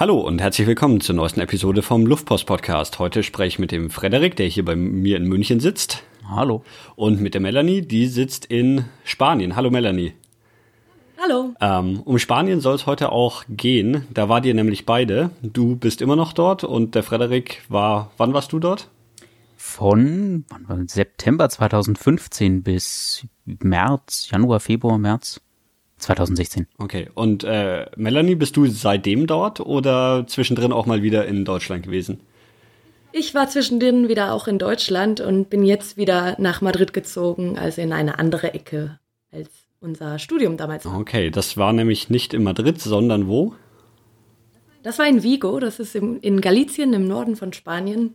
Hallo und herzlich willkommen zur neuesten Episode vom Luftpost Podcast. Heute spreche ich mit dem Frederik, der hier bei mir in München sitzt. Hallo. Und mit der Melanie, die sitzt in Spanien. Hallo Melanie. Hallo. Ähm, um Spanien soll es heute auch gehen. Da wart ihr nämlich beide. Du bist immer noch dort und der Frederik war, wann warst du dort? Von wann war, September 2015 bis März, Januar, Februar, März 2016. Okay, und äh, Melanie, bist du seitdem dort oder zwischendrin auch mal wieder in Deutschland gewesen? Ich war zwischendrin wieder auch in Deutschland und bin jetzt wieder nach Madrid gezogen, also in eine andere Ecke als unser Studium damals. Okay, das war nämlich nicht in Madrid, sondern wo? Das war in Vigo, das ist im, in Galicien im Norden von Spanien.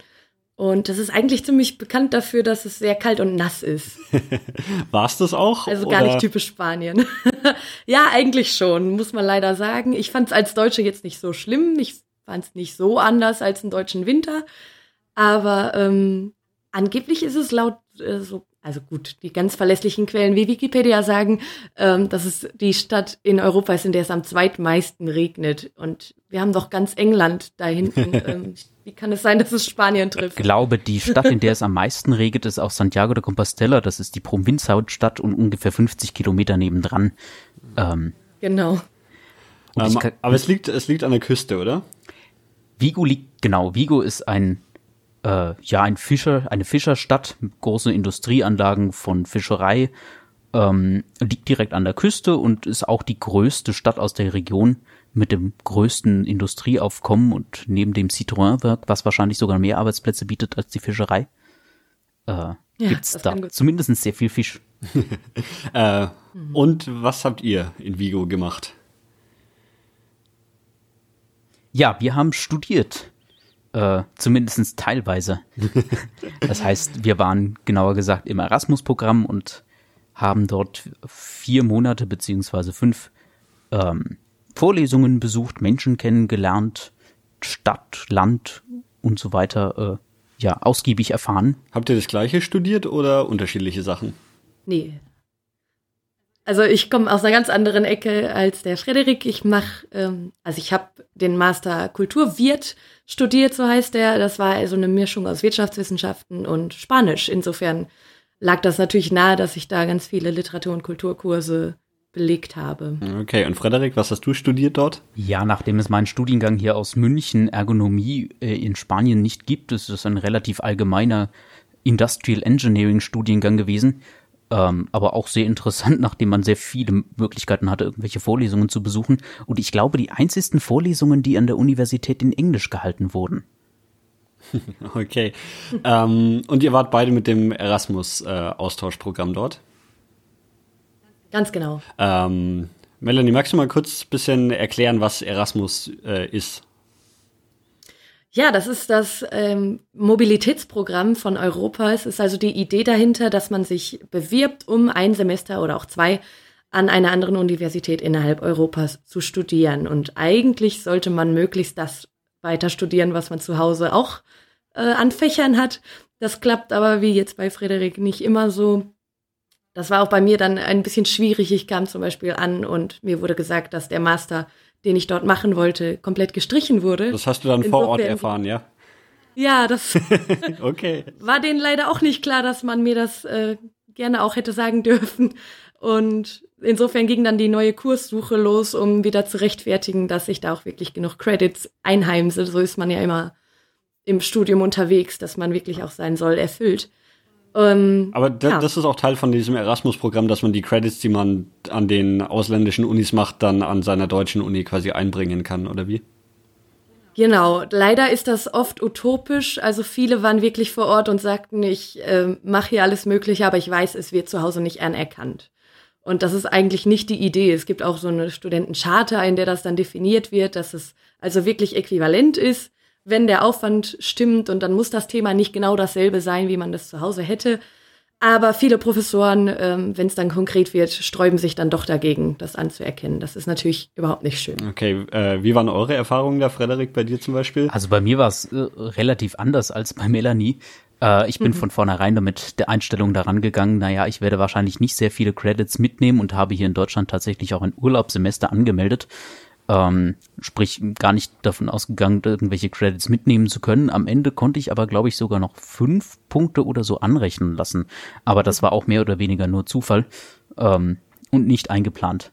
Und das ist eigentlich ziemlich bekannt dafür, dass es sehr kalt und nass ist. War es das auch? Also gar oder? nicht typisch Spanien. ja, eigentlich schon, muss man leider sagen. Ich fand es als Deutsche jetzt nicht so schlimm. Ich fand es nicht so anders als einen deutschen Winter. Aber ähm, angeblich ist es laut äh, so also gut, die ganz verlässlichen Quellen wie Wikipedia sagen, ähm, dass es die Stadt in Europa ist, in der es am zweitmeisten regnet. Und wir haben doch ganz England da hinten. ähm, wie kann es sein, dass es Spanien trifft? Ich glaube, die Stadt, in der es am meisten regnet, ist auch Santiago de Compostela. Das ist die Provinzhauptstadt und ungefähr 50 Kilometer nebendran. Ähm, genau. Ähm, aber es liegt, es liegt an der Küste, oder? Vigo liegt, genau, Vigo ist ein äh, ja ein Fischer, eine Fischerstadt mit großen Industrieanlagen von Fischerei, ähm, liegt direkt an der Küste und ist auch die größte Stadt aus der Region mit dem größten Industrieaufkommen und neben dem Citroën-Werk, was wahrscheinlich sogar mehr Arbeitsplätze bietet als die Fischerei, äh, ja, gibt's da zumindest sehr viel Fisch. äh, und was habt ihr in Vigo gemacht? Ja, wir haben studiert. Äh, zumindest teilweise. das heißt, wir waren genauer gesagt im Erasmus-Programm und haben dort vier Monate beziehungsweise fünf ähm, Vorlesungen besucht, Menschen kennengelernt, Stadt, Land und so weiter, äh, ja, ausgiebig erfahren. Habt ihr das gleiche studiert oder unterschiedliche Sachen? Nee, also ich komme aus einer ganz anderen Ecke als der Frederik. Ich mache, ähm, also ich habe den Master Kulturwirt studiert, so heißt der. Das war also eine Mischung aus Wirtschaftswissenschaften und Spanisch. Insofern lag das natürlich nahe, dass ich da ganz viele Literatur- und Kulturkurse belegt habe. Okay, und Frederik, was hast du studiert dort? Ja, nachdem es meinen Studiengang hier aus München Ergonomie äh, in Spanien nicht gibt, ist es ein relativ allgemeiner Industrial Engineering Studiengang gewesen ähm, aber auch sehr interessant, nachdem man sehr viele Möglichkeiten hatte, irgendwelche Vorlesungen zu besuchen. Und ich glaube, die einzigsten Vorlesungen, die an der Universität in Englisch gehalten wurden. Okay. ähm, und ihr wart beide mit dem Erasmus-Austauschprogramm äh, dort? Ganz genau. Ähm, Melanie, magst du mal kurz ein bisschen erklären, was Erasmus äh, ist? Ja, das ist das ähm, Mobilitätsprogramm von Europa. Es ist also die Idee dahinter, dass man sich bewirbt, um ein Semester oder auch zwei an einer anderen Universität innerhalb Europas zu studieren. Und eigentlich sollte man möglichst das weiter studieren, was man zu Hause auch äh, an Fächern hat. Das klappt aber wie jetzt bei Frederik nicht immer so. Das war auch bei mir dann ein bisschen schwierig. Ich kam zum Beispiel an und mir wurde gesagt, dass der Master den ich dort machen wollte, komplett gestrichen wurde. Das hast du dann vor Ort erfahren, ja? Ja, das okay. war denen leider auch nicht klar, dass man mir das äh, gerne auch hätte sagen dürfen. Und insofern ging dann die neue Kurssuche los, um wieder zu rechtfertigen, dass ich da auch wirklich genug Credits einheimse. So ist man ja immer im Studium unterwegs, dass man wirklich auch sein Soll erfüllt. Ähm, Aber das, ja. das ist auch Teil von diesem Erasmus-Programm, dass man die Credits, die man an den ausländischen Unis macht, dann an seiner deutschen Uni quasi einbringen kann, oder wie? Genau, leider ist das oft utopisch. Also viele waren wirklich vor Ort und sagten, ich äh, mache hier alles Mögliche, aber ich weiß, es wird zu Hause nicht anerkannt. Und das ist eigentlich nicht die Idee. Es gibt auch so eine Studentencharta, in der das dann definiert wird, dass es also wirklich äquivalent ist wenn der Aufwand stimmt und dann muss das Thema nicht genau dasselbe sein, wie man das zu Hause hätte. Aber viele Professoren, ähm, wenn es dann konkret wird, sträuben sich dann doch dagegen, das anzuerkennen. Das ist natürlich überhaupt nicht schön. Okay, äh, wie waren eure Erfahrungen da, Frederik, bei dir zum Beispiel? Also bei mir war es äh, relativ anders als bei Melanie. Äh, ich bin mhm. von vornherein damit der Einstellung daran gegangen, naja, ich werde wahrscheinlich nicht sehr viele Credits mitnehmen und habe hier in Deutschland tatsächlich auch ein Urlaubssemester angemeldet. Äh, Ähm, sprich, gar nicht davon ausgegangen, irgendwelche Credits mitnehmen zu können. Am Ende konnte ich aber, glaube ich, sogar noch fünf Punkte oder so anrechnen lassen. Aber das war auch mehr oder weniger nur Zufall ähm, und nicht eingeplant.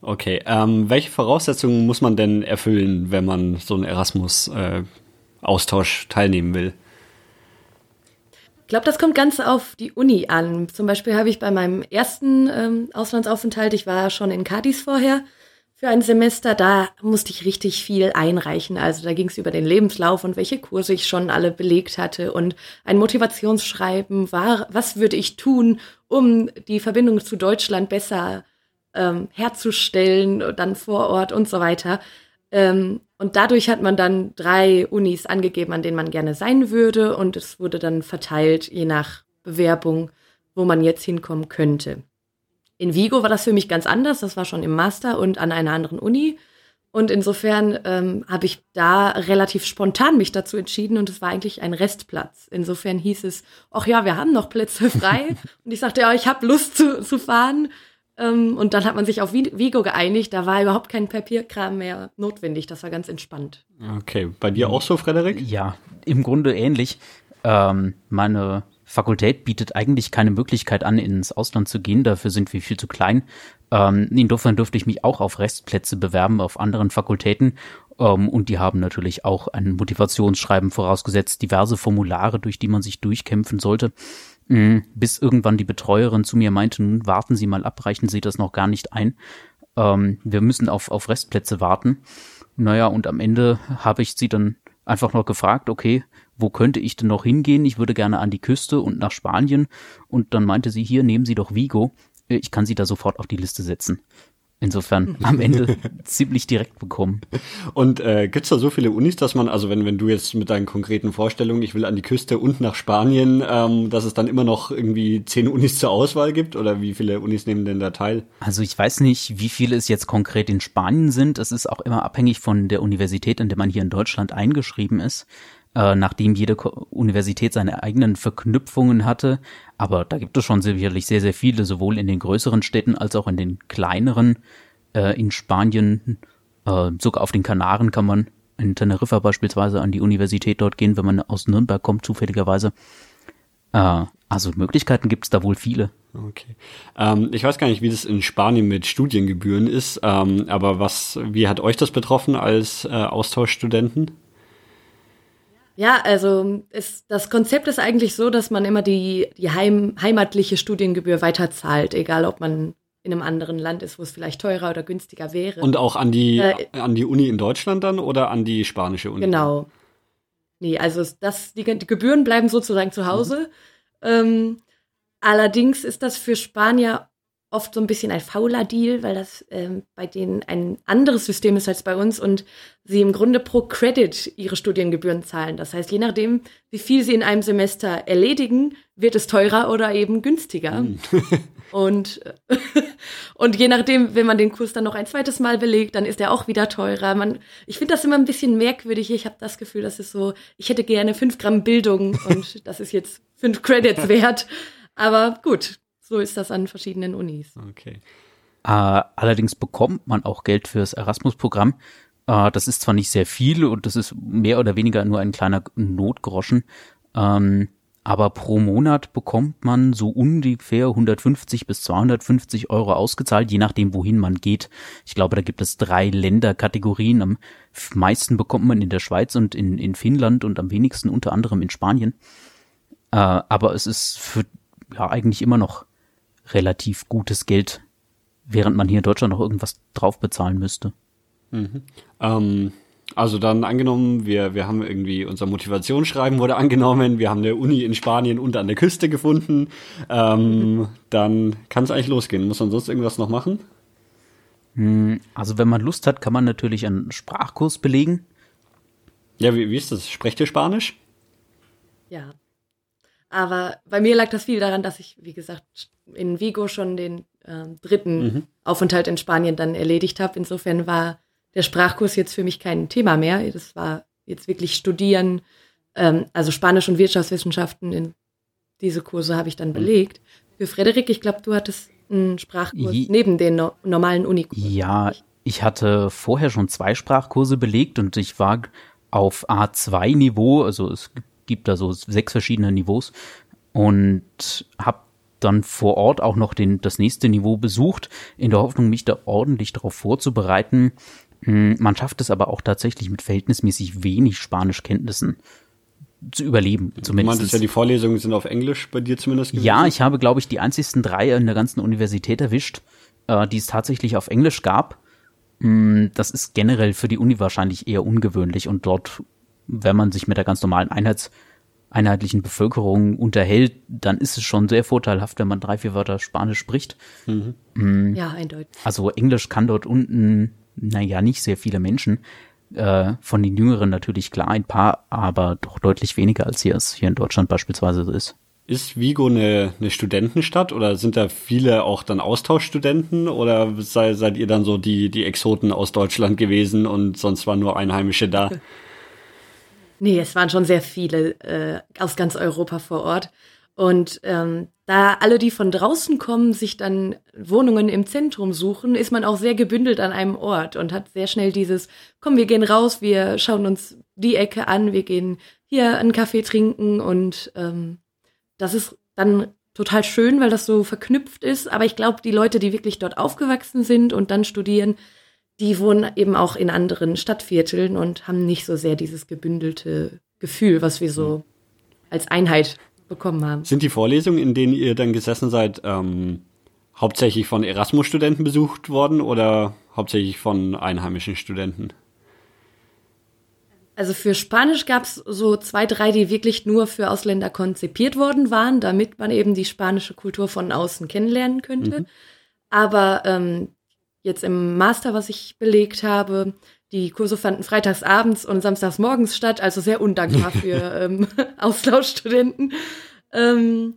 Okay, ähm, welche Voraussetzungen muss man denn erfüllen, wenn man so einen Erasmus-Austausch äh, teilnehmen will? Ich glaube, das kommt ganz auf die Uni an. Zum Beispiel habe ich bei meinem ersten ähm, Auslandsaufenthalt, ich war schon in Cadiz vorher, für ein Semester, da musste ich richtig viel einreichen. Also da ging es über den Lebenslauf und welche Kurse ich schon alle belegt hatte und ein Motivationsschreiben war, was würde ich tun, um die Verbindung zu Deutschland besser ähm, herzustellen, dann vor Ort und so weiter. Ähm, und dadurch hat man dann drei Unis angegeben, an denen man gerne sein würde und es wurde dann verteilt, je nach Bewerbung, wo man jetzt hinkommen könnte. In Vigo war das für mich ganz anders. Das war schon im Master und an einer anderen Uni. Und insofern ähm, habe ich da relativ spontan mich dazu entschieden und es war eigentlich ein Restplatz. Insofern hieß es, ach ja, wir haben noch Plätze frei. und ich sagte, ja, ich habe Lust zu, zu fahren. Ähm, und dann hat man sich auf Vigo geeinigt. Da war überhaupt kein Papierkram mehr notwendig. Das war ganz entspannt. Okay, bei dir auch so, Frederik? Ja, im Grunde ähnlich. Ähm, meine Fakultät bietet eigentlich keine Möglichkeit an, ins Ausland zu gehen. Dafür sind wir viel zu klein. Ähm, insofern dürfte ich mich auch auf Restplätze bewerben auf anderen Fakultäten. Ähm, und die haben natürlich auch ein Motivationsschreiben vorausgesetzt, diverse Formulare, durch die man sich durchkämpfen sollte. Mhm, bis irgendwann die Betreuerin zu mir meinte, nun warten Sie mal ab, reichen Sie das noch gar nicht ein. Ähm, wir müssen auf, auf Restplätze warten. Naja, und am Ende habe ich sie dann einfach noch gefragt, okay, wo könnte ich denn noch hingehen? Ich würde gerne an die Küste und nach Spanien. Und dann meinte sie, hier, nehmen Sie doch Vigo. Ich kann Sie da sofort auf die Liste setzen. Insofern am Ende ziemlich direkt bekommen. Und äh, gibt da so viele Unis, dass man, also wenn, wenn du jetzt mit deinen konkreten Vorstellungen, ich will an die Küste und nach Spanien, ähm, dass es dann immer noch irgendwie zehn Unis zur Auswahl gibt? Oder wie viele Unis nehmen denn da teil? Also ich weiß nicht, wie viele es jetzt konkret in Spanien sind. Es ist auch immer abhängig von der Universität, in der man hier in Deutschland eingeschrieben ist äh, nachdem jede Universität seine eigenen Verknüpfungen hatte. Aber da gibt es schon sicherlich sehr, sehr viele, sowohl in den größeren Städten als auch in den kleineren. Äh, in Spanien, äh, sogar auf den Kanaren kann man in Teneriffa beispielsweise an die Universität dort gehen, wenn man aus Nürnberg kommt, zufälligerweise. Äh, also Möglichkeiten gibt es da wohl viele. Okay. Ähm, ich weiß gar nicht, wie das in Spanien mit Studiengebühren ist, ähm, aber was, wie hat euch das betroffen als äh, Austauschstudenten? Ja, also ist, das Konzept ist eigentlich so, dass man immer die, die heim, heimatliche Studiengebühr weiterzahlt, egal ob man in einem anderen Land ist, wo es vielleicht teurer oder günstiger wäre. Und auch an die, äh, an die Uni in Deutschland dann oder an die spanische Uni? Genau. Nee, also das, die, die Gebühren bleiben sozusagen zu Hause. Mhm. Ähm, allerdings ist das für Spanier oft so ein bisschen ein fauler Deal, weil das ähm, bei denen ein anderes System ist als bei uns und sie im Grunde pro Credit ihre Studiengebühren zahlen. Das heißt, je nachdem, wie viel sie in einem Semester erledigen, wird es teurer oder eben günstiger. Mm. und, und je nachdem, wenn man den Kurs dann noch ein zweites Mal belegt, dann ist er auch wieder teurer. Man, ich finde das immer ein bisschen merkwürdig. Ich habe das Gefühl, das ist so, ich hätte gerne fünf Gramm Bildung und das ist jetzt fünf Credits wert. Aber gut, so ist das an verschiedenen Unis. Okay. Äh, allerdings bekommt man auch Geld fürs Erasmus-Programm. Äh, das ist zwar nicht sehr viel und das ist mehr oder weniger nur ein kleiner Notgroschen, ähm, aber pro Monat bekommt man so ungefähr 150 bis 250 Euro ausgezahlt, je nachdem, wohin man geht. Ich glaube, da gibt es drei Länderkategorien. Am meisten bekommt man in der Schweiz und in, in Finnland und am wenigsten unter anderem in Spanien. Äh, aber es ist für ja eigentlich immer noch relativ gutes Geld, während man hier in Deutschland noch irgendwas drauf bezahlen müsste. Mhm. Ähm, also dann angenommen, wir, wir haben irgendwie unser Motivationsschreiben wurde angenommen, wir haben eine Uni in Spanien und an der Küste gefunden, ähm, dann kann es eigentlich losgehen. Muss man sonst irgendwas noch machen? Hm, also wenn man Lust hat, kann man natürlich einen Sprachkurs belegen. Ja, wie, wie ist das? Sprecht ihr Spanisch? Ja. Aber bei mir lag das viel daran, dass ich, wie gesagt, in Vigo schon den äh, dritten mhm. Aufenthalt in Spanien dann erledigt habe. Insofern war der Sprachkurs jetzt für mich kein Thema mehr. Das war jetzt wirklich Studieren, ähm, also Spanisch und Wirtschaftswissenschaften. In diese Kurse habe ich dann mhm. belegt. Für Frederik, ich glaube, du hattest einen Sprachkurs Je neben den no normalen Unikursen. Ja, ich hatte vorher schon zwei Sprachkurse belegt und ich war auf A2-Niveau, also es gibt da so sechs verschiedene Niveaus und habe dann vor Ort auch noch den, das nächste Niveau besucht, in der Hoffnung, mich da ordentlich darauf vorzubereiten. Hm, man schafft es aber auch tatsächlich mit verhältnismäßig wenig Spanischkenntnissen zu überleben. Zumindest. Du meintest ja, die Vorlesungen sind auf Englisch bei dir zumindest gewesen? Ja, ich habe, glaube ich, die einzigsten drei in der ganzen Universität erwischt, äh, die es tatsächlich auf Englisch gab. Hm, das ist generell für die Uni wahrscheinlich eher ungewöhnlich und dort, wenn man sich mit der ganz normalen Einheits einheitlichen Bevölkerung unterhält, dann ist es schon sehr vorteilhaft, wenn man drei, vier Wörter Spanisch spricht. Mhm. Mhm. Ja, eindeutig. Also Englisch kann dort unten, naja, nicht sehr viele Menschen. Äh, von den Jüngeren natürlich klar ein paar, aber doch deutlich weniger, als hier es hier in Deutschland beispielsweise so ist. Ist Vigo eine, eine Studentenstadt oder sind da viele auch dann Austauschstudenten oder sei, seid ihr dann so die, die Exoten aus Deutschland gewesen und sonst waren nur Einheimische da? Nee, es waren schon sehr viele äh, aus ganz Europa vor Ort. Und ähm, da alle, die von draußen kommen, sich dann Wohnungen im Zentrum suchen, ist man auch sehr gebündelt an einem Ort und hat sehr schnell dieses, komm, wir gehen raus, wir schauen uns die Ecke an, wir gehen hier einen Kaffee trinken und ähm, das ist dann total schön, weil das so verknüpft ist. Aber ich glaube, die Leute, die wirklich dort aufgewachsen sind und dann studieren, die wohnen eben auch in anderen Stadtvierteln und haben nicht so sehr dieses gebündelte Gefühl, was wir so als Einheit bekommen haben. Sind die Vorlesungen, in denen ihr dann gesessen seid, ähm, hauptsächlich von Erasmus-Studenten besucht worden oder hauptsächlich von einheimischen Studenten? Also für Spanisch gab es so zwei, drei, die wirklich nur für Ausländer konzipiert worden waren, damit man eben die spanische Kultur von außen kennenlernen könnte. Mhm. Aber ähm, jetzt im Master, was ich belegt habe. Die Kurse fanden freitags abends und samstags morgens statt, also sehr undankbar für ähm, Austauschstudenten. Ähm,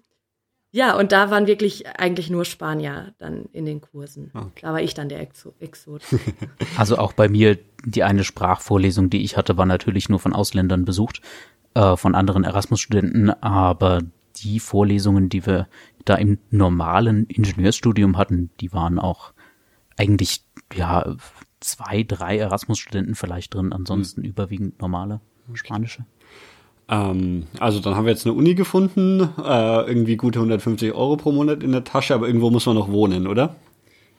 ja, und da waren wirklich eigentlich nur Spanier dann in den Kursen. Okay. Da war ich dann der Exot. Also auch bei mir, die eine Sprachvorlesung, die ich hatte, war natürlich nur von Ausländern besucht, äh, von anderen Erasmus-Studenten, aber die Vorlesungen, die wir da im normalen Ingenieurstudium hatten, die waren auch eigentlich, ja, zwei, drei Erasmus-Studenten vielleicht drin, ansonsten mhm. überwiegend normale spanische. Ähm, also dann haben wir jetzt eine Uni gefunden, äh, irgendwie gute 150 Euro pro Monat in der Tasche, aber irgendwo muss man noch wohnen, oder?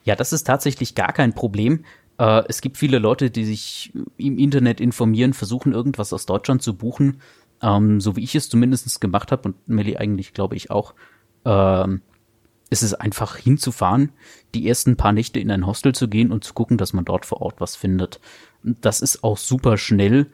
Ja, das ist tatsächlich gar kein Problem. Äh, es gibt viele Leute, die sich im Internet informieren, versuchen irgendwas aus Deutschland zu buchen, ähm, so wie ich es zumindest gemacht habe und Melly eigentlich, glaube ich, auch. Ähm, ist es einfach hinzufahren, die ersten paar Nächte in ein Hostel zu gehen und zu gucken, dass man dort vor Ort was findet. Das ist auch super schnell.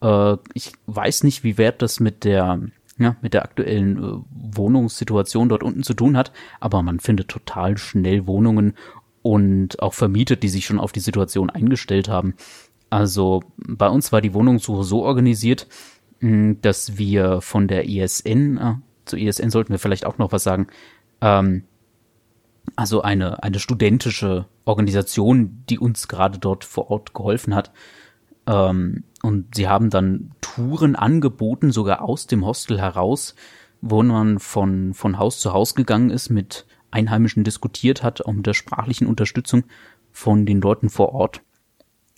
Äh, ich weiß nicht, wie wert das mit der, ja, mit der aktuellen äh, Wohnungssituation dort unten zu tun hat, aber man findet total schnell Wohnungen und auch vermietet, die sich schon auf die Situation eingestellt haben. Also bei uns war die Wohnungssuche so organisiert, dass wir von der ISN, äh, zu ISN sollten wir vielleicht auch noch was sagen, ähm, also eine, eine studentische Organisation, die uns gerade dort vor Ort geholfen hat. Ähm, und sie haben dann Touren angeboten, sogar aus dem Hostel heraus, wo man von, von Haus zu Haus gegangen ist, mit Einheimischen diskutiert hat, um der sprachlichen Unterstützung von den Leuten vor Ort.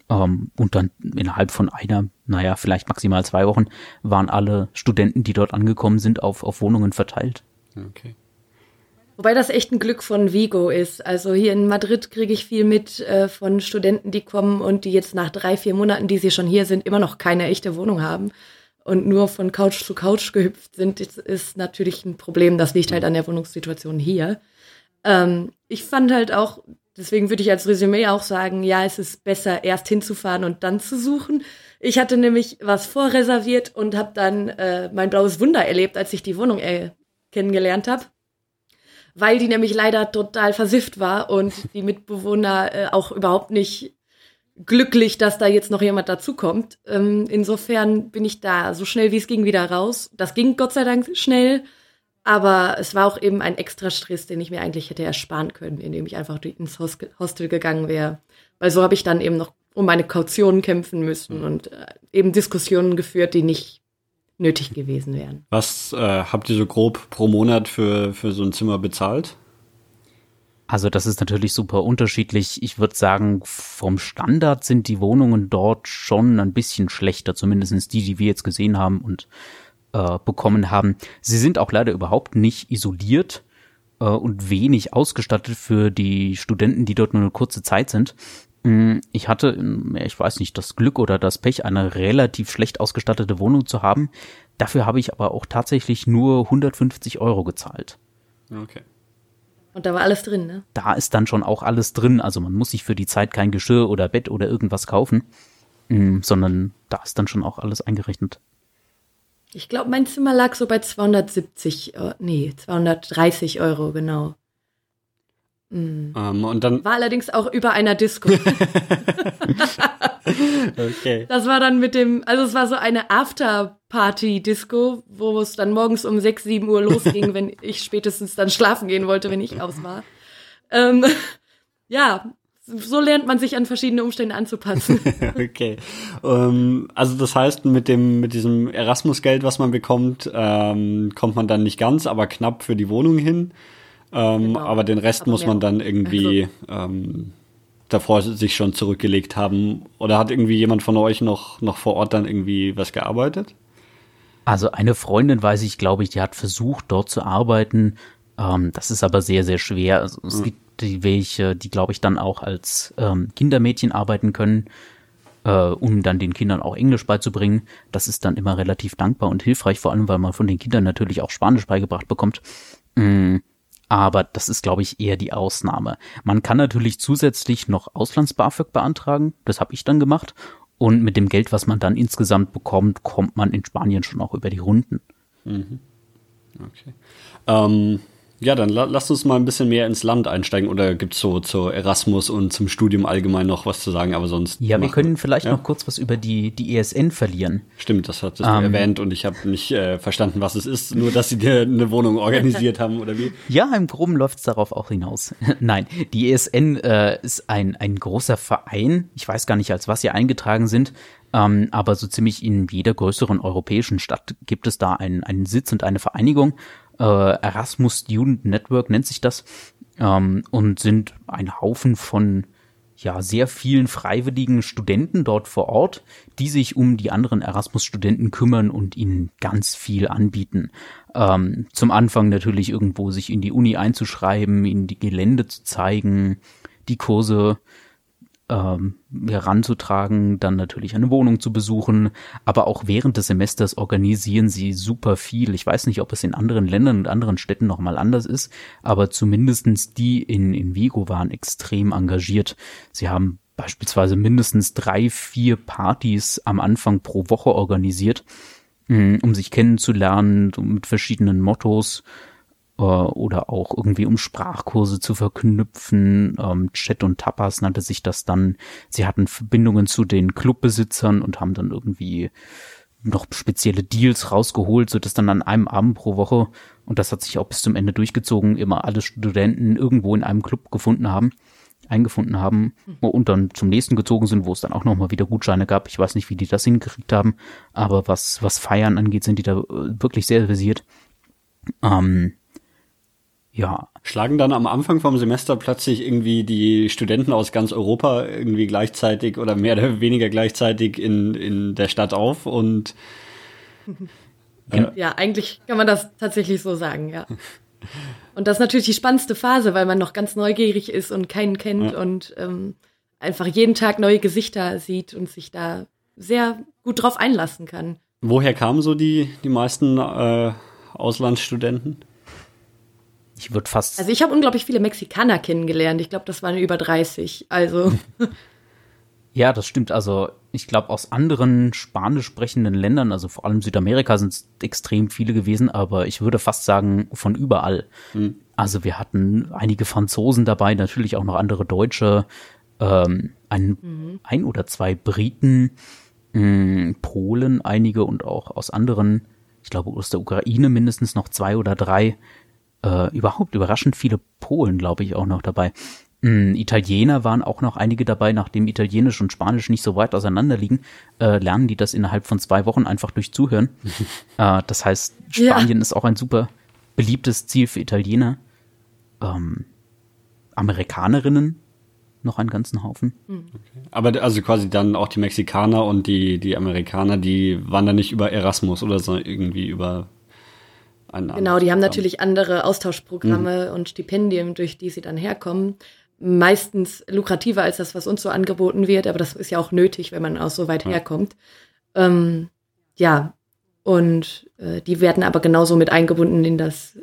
Ähm, und dann innerhalb von einer, naja, vielleicht maximal zwei Wochen waren alle Studenten, die dort angekommen sind, auf, auf Wohnungen verteilt. Okay. Wobei das echt ein Glück von Vigo ist. Also hier in Madrid kriege ich viel mit äh, von Studenten, die kommen und die jetzt nach drei, vier Monaten, die sie schon hier sind, immer noch keine echte Wohnung haben und nur von Couch zu Couch gehüpft sind. Das ist natürlich ein Problem. Das liegt halt an der Wohnungssituation hier. Ähm, ich fand halt auch, deswegen würde ich als Resümee auch sagen, ja, es ist besser, erst hinzufahren und dann zu suchen. Ich hatte nämlich was vorreserviert und habe dann äh, mein blaues Wunder erlebt, als ich die Wohnung äh, kennengelernt habe weil die nämlich leider total versifft war und die Mitbewohner äh, auch überhaupt nicht glücklich, dass da jetzt noch jemand dazukommt. Ähm, insofern bin ich da so schnell wie es ging wieder raus. Das ging Gott sei Dank schnell, aber es war auch eben ein extra Stress, den ich mir eigentlich hätte ersparen können, indem ich einfach ins Hostel gegangen wäre. Weil so habe ich dann eben noch um meine Kaution kämpfen müssen und äh, eben Diskussionen geführt, die nicht nötig gewesen wären. Was äh, habt ihr so grob pro Monat für, für so ein Zimmer bezahlt? Also das ist natürlich super unterschiedlich. Ich würde sagen, vom Standard sind die Wohnungen dort schon ein bisschen schlechter, zumindest die, die wir jetzt gesehen haben und äh, bekommen haben. Sie sind auch leider überhaupt nicht isoliert äh, und wenig ausgestattet für die Studenten, die dort nur eine kurze Zeit sind. Mm, ich hatte, ich weiß nicht, das Glück oder das Pech, eine relativ schlecht ausgestattete Wohnung zu haben. Dafür habe ich aber auch tatsächlich nur 150 Euro gezahlt. Okay. Und da war alles drin, ne? Da ist dann schon auch alles drin. Also man muss sich für die Zeit kein Geschirr oder Bett oder irgendwas kaufen, mm, sondern da ist dann schon auch alles eingerechnet. Ich glaube, mein Zimmer lag so bei 270, äh, nee, 230 Euro, genau. Mhm. Um, und dann war allerdings auch über einer Disco. okay. Das war dann mit dem, also es war so eine After-Party-Disco, wo es dann morgens um 6, 7 Uhr losging, wenn ich spätestens dann schlafen gehen wollte, wenn ich aus war. Ähm, ja, so lernt man sich an verschiedene Umstände anzupassen. okay. Um, also das heißt, mit dem mit diesem Erasmus-Geld, was man bekommt, ähm, kommt man dann nicht ganz, aber knapp für die Wohnung hin. Ähm, genau. Aber den Rest aber muss man dann irgendwie also. ähm, davor sich schon zurückgelegt haben. Oder hat irgendwie jemand von euch noch, noch vor Ort dann irgendwie was gearbeitet? Also eine Freundin weiß ich, glaube ich, die hat versucht, dort zu arbeiten. Ähm, das ist aber sehr, sehr schwer. Also es mhm. gibt die welche, die, glaube ich, dann auch als ähm, Kindermädchen arbeiten können, äh, um dann den Kindern auch Englisch beizubringen. Das ist dann immer relativ dankbar und hilfreich, vor allem, weil man von den Kindern natürlich auch Spanisch beigebracht bekommt. Mm aber das ist, glaube ich, eher die Ausnahme. Man kann natürlich zusätzlich noch Auslands-BAföG beantragen, das habe ich dann gemacht, und mit dem Geld, was man dann insgesamt bekommt, kommt man in Spanien schon auch über die Runden. Mhm. Okay. Ähm, ja, dann la lasst uns mal ein bisschen mehr ins Land einsteigen oder gibt's so zur Erasmus und zum Studium allgemein noch was zu sagen, aber sonst. Ja, wir können vielleicht ja? noch kurz was über die, die ESN verlieren. Stimmt, das hat es ähm, erwähnt und ich habe nicht äh, verstanden, was es ist, nur dass sie dir eine Wohnung organisiert haben oder wie. Ja, im Groben läuft's darauf auch hinaus. Nein, die ESN äh, ist ein, ein großer Verein. Ich weiß gar nicht, als was sie eingetragen sind. Ähm, aber so ziemlich in jeder größeren europäischen Stadt gibt es da einen, einen Sitz und eine Vereinigung äh, Erasmus Student Network nennt sich das ähm, und sind ein Haufen von ja sehr vielen freiwilligen Studenten dort vor Ort, die sich um die anderen Erasmus-Studenten kümmern und ihnen ganz viel anbieten. Ähm, zum Anfang natürlich irgendwo sich in die Uni einzuschreiben, ihnen die Gelände zu zeigen, die Kurse ähm, heranzutragen, dann natürlich eine Wohnung zu besuchen, aber auch während des Semesters organisieren sie super viel. Ich weiß nicht, ob es in anderen Ländern und anderen Städten nochmal anders ist, aber zumindestens die in, in Vigo waren extrem engagiert. Sie haben beispielsweise mindestens drei, vier Partys am Anfang pro Woche organisiert, mm, um sich kennenzulernen, mit verschiedenen Mottos oder auch irgendwie um Sprachkurse zu verknüpfen. Ähm, Chat und Tapas nannte sich das dann. Sie hatten Verbindungen zu den Clubbesitzern und haben dann irgendwie noch spezielle Deals rausgeholt, so dass dann an einem Abend pro Woche, und das hat sich auch bis zum Ende durchgezogen, immer alle Studenten irgendwo in einem Club gefunden haben, eingefunden haben und dann zum nächsten gezogen sind, wo es dann auch nochmal wieder Gutscheine gab. Ich weiß nicht, wie die das hingekriegt haben, aber was, was Feiern angeht, sind die da äh, wirklich sehr versiert. Ähm, ja. Schlagen dann am Anfang vom Semester plötzlich irgendwie die Studenten aus ganz Europa irgendwie gleichzeitig oder mehr oder weniger gleichzeitig in, in der Stadt auf und äh, ja, eigentlich kann man das tatsächlich so sagen, ja. Und das ist natürlich die spannendste Phase, weil man noch ganz neugierig ist und keinen kennt ja. und ähm, einfach jeden Tag neue Gesichter sieht und sich da sehr gut drauf einlassen kann. Woher kamen so die, die meisten äh, Auslandsstudenten? Ich würde fast. Also ich habe unglaublich viele Mexikaner kennengelernt. Ich glaube, das waren über 30. Also. ja, das stimmt. Also ich glaube, aus anderen spanisch sprechenden Ländern, also vor allem Südamerika, sind es extrem viele gewesen, aber ich würde fast sagen, von überall. Mhm. Also wir hatten einige Franzosen dabei, natürlich auch noch andere Deutsche, ähm, ein, mhm. ein oder zwei Briten, mh, hm, Polen, einige und auch aus anderen, ich glaube aus der Ukraine mindestens noch zwei oder drei äh, überhaupt überraschend viele Polen, glaube ich, auch noch dabei. Mm, Italiener waren auch noch einige dabei, nachdem Italienisch und Spanisch nicht so weit auseinander liegen, äh, lernen die das innerhalb von zwei Wochen einfach durch Zuhören. äh, das heißt, Spanien ja. ist auch ein super beliebtes Ziel für Italiener. Ähm, Amerikanerinnen noch einen ganzen Haufen. Okay. Aber also quasi dann auch die Mexikaner und die, die Amerikaner, die waren dann nicht über Erasmus oder so irgendwie über Genau, die haben natürlich andere Austauschprogramme mhm. und Stipendien, durch die sie dann herkommen. Meistens lukrativer als das, was uns so angeboten wird, aber das ist ja auch nötig, wenn man aus so weit ja. herkommt. Ähm, ja, und äh, die werden aber genauso mit eingebunden in das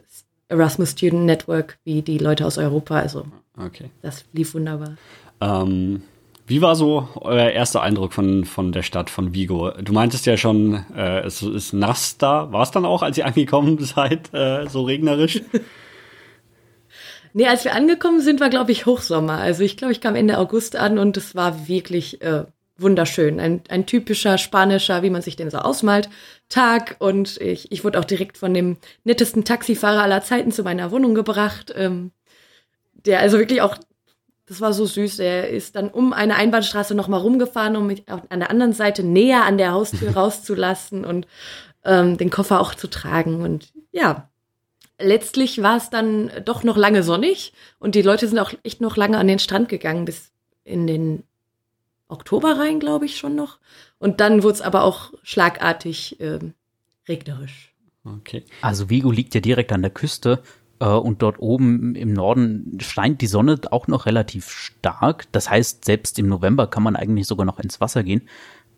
Erasmus Student Network wie die Leute aus Europa. Also okay. das lief wunderbar. Ähm, wie war so euer erster Eindruck von, von der Stadt, von Vigo? Du meintest ja schon, äh, es ist nass da. War es dann auch, als ihr angekommen seid, äh, so regnerisch? nee, als wir angekommen sind, war, glaube ich, Hochsommer. Also ich glaube, ich kam Ende August an und es war wirklich äh, wunderschön. Ein, ein typischer spanischer, wie man sich den so ausmalt, Tag. Und ich, ich wurde auch direkt von dem nettesten Taxifahrer aller Zeiten zu meiner Wohnung gebracht. Ähm, der also wirklich auch, das war so süß, er ist dann um eine Einbahnstraße nochmal rumgefahren, um mich an der anderen Seite näher an der Haustür rauszulassen und ähm, den Koffer auch zu tragen. Und ja, letztlich war es dann doch noch lange sonnig und die Leute sind auch echt noch lange an den Strand gegangen, bis in den Oktober rein, glaube ich, schon noch. Und dann wurde es aber auch schlagartig äh, regnerisch. Okay. Also Vigo liegt ja direkt an der Küste und dort oben im Norden scheint die Sonne auch noch relativ stark. Das heißt, selbst im November kann man eigentlich sogar noch ins Wasser gehen.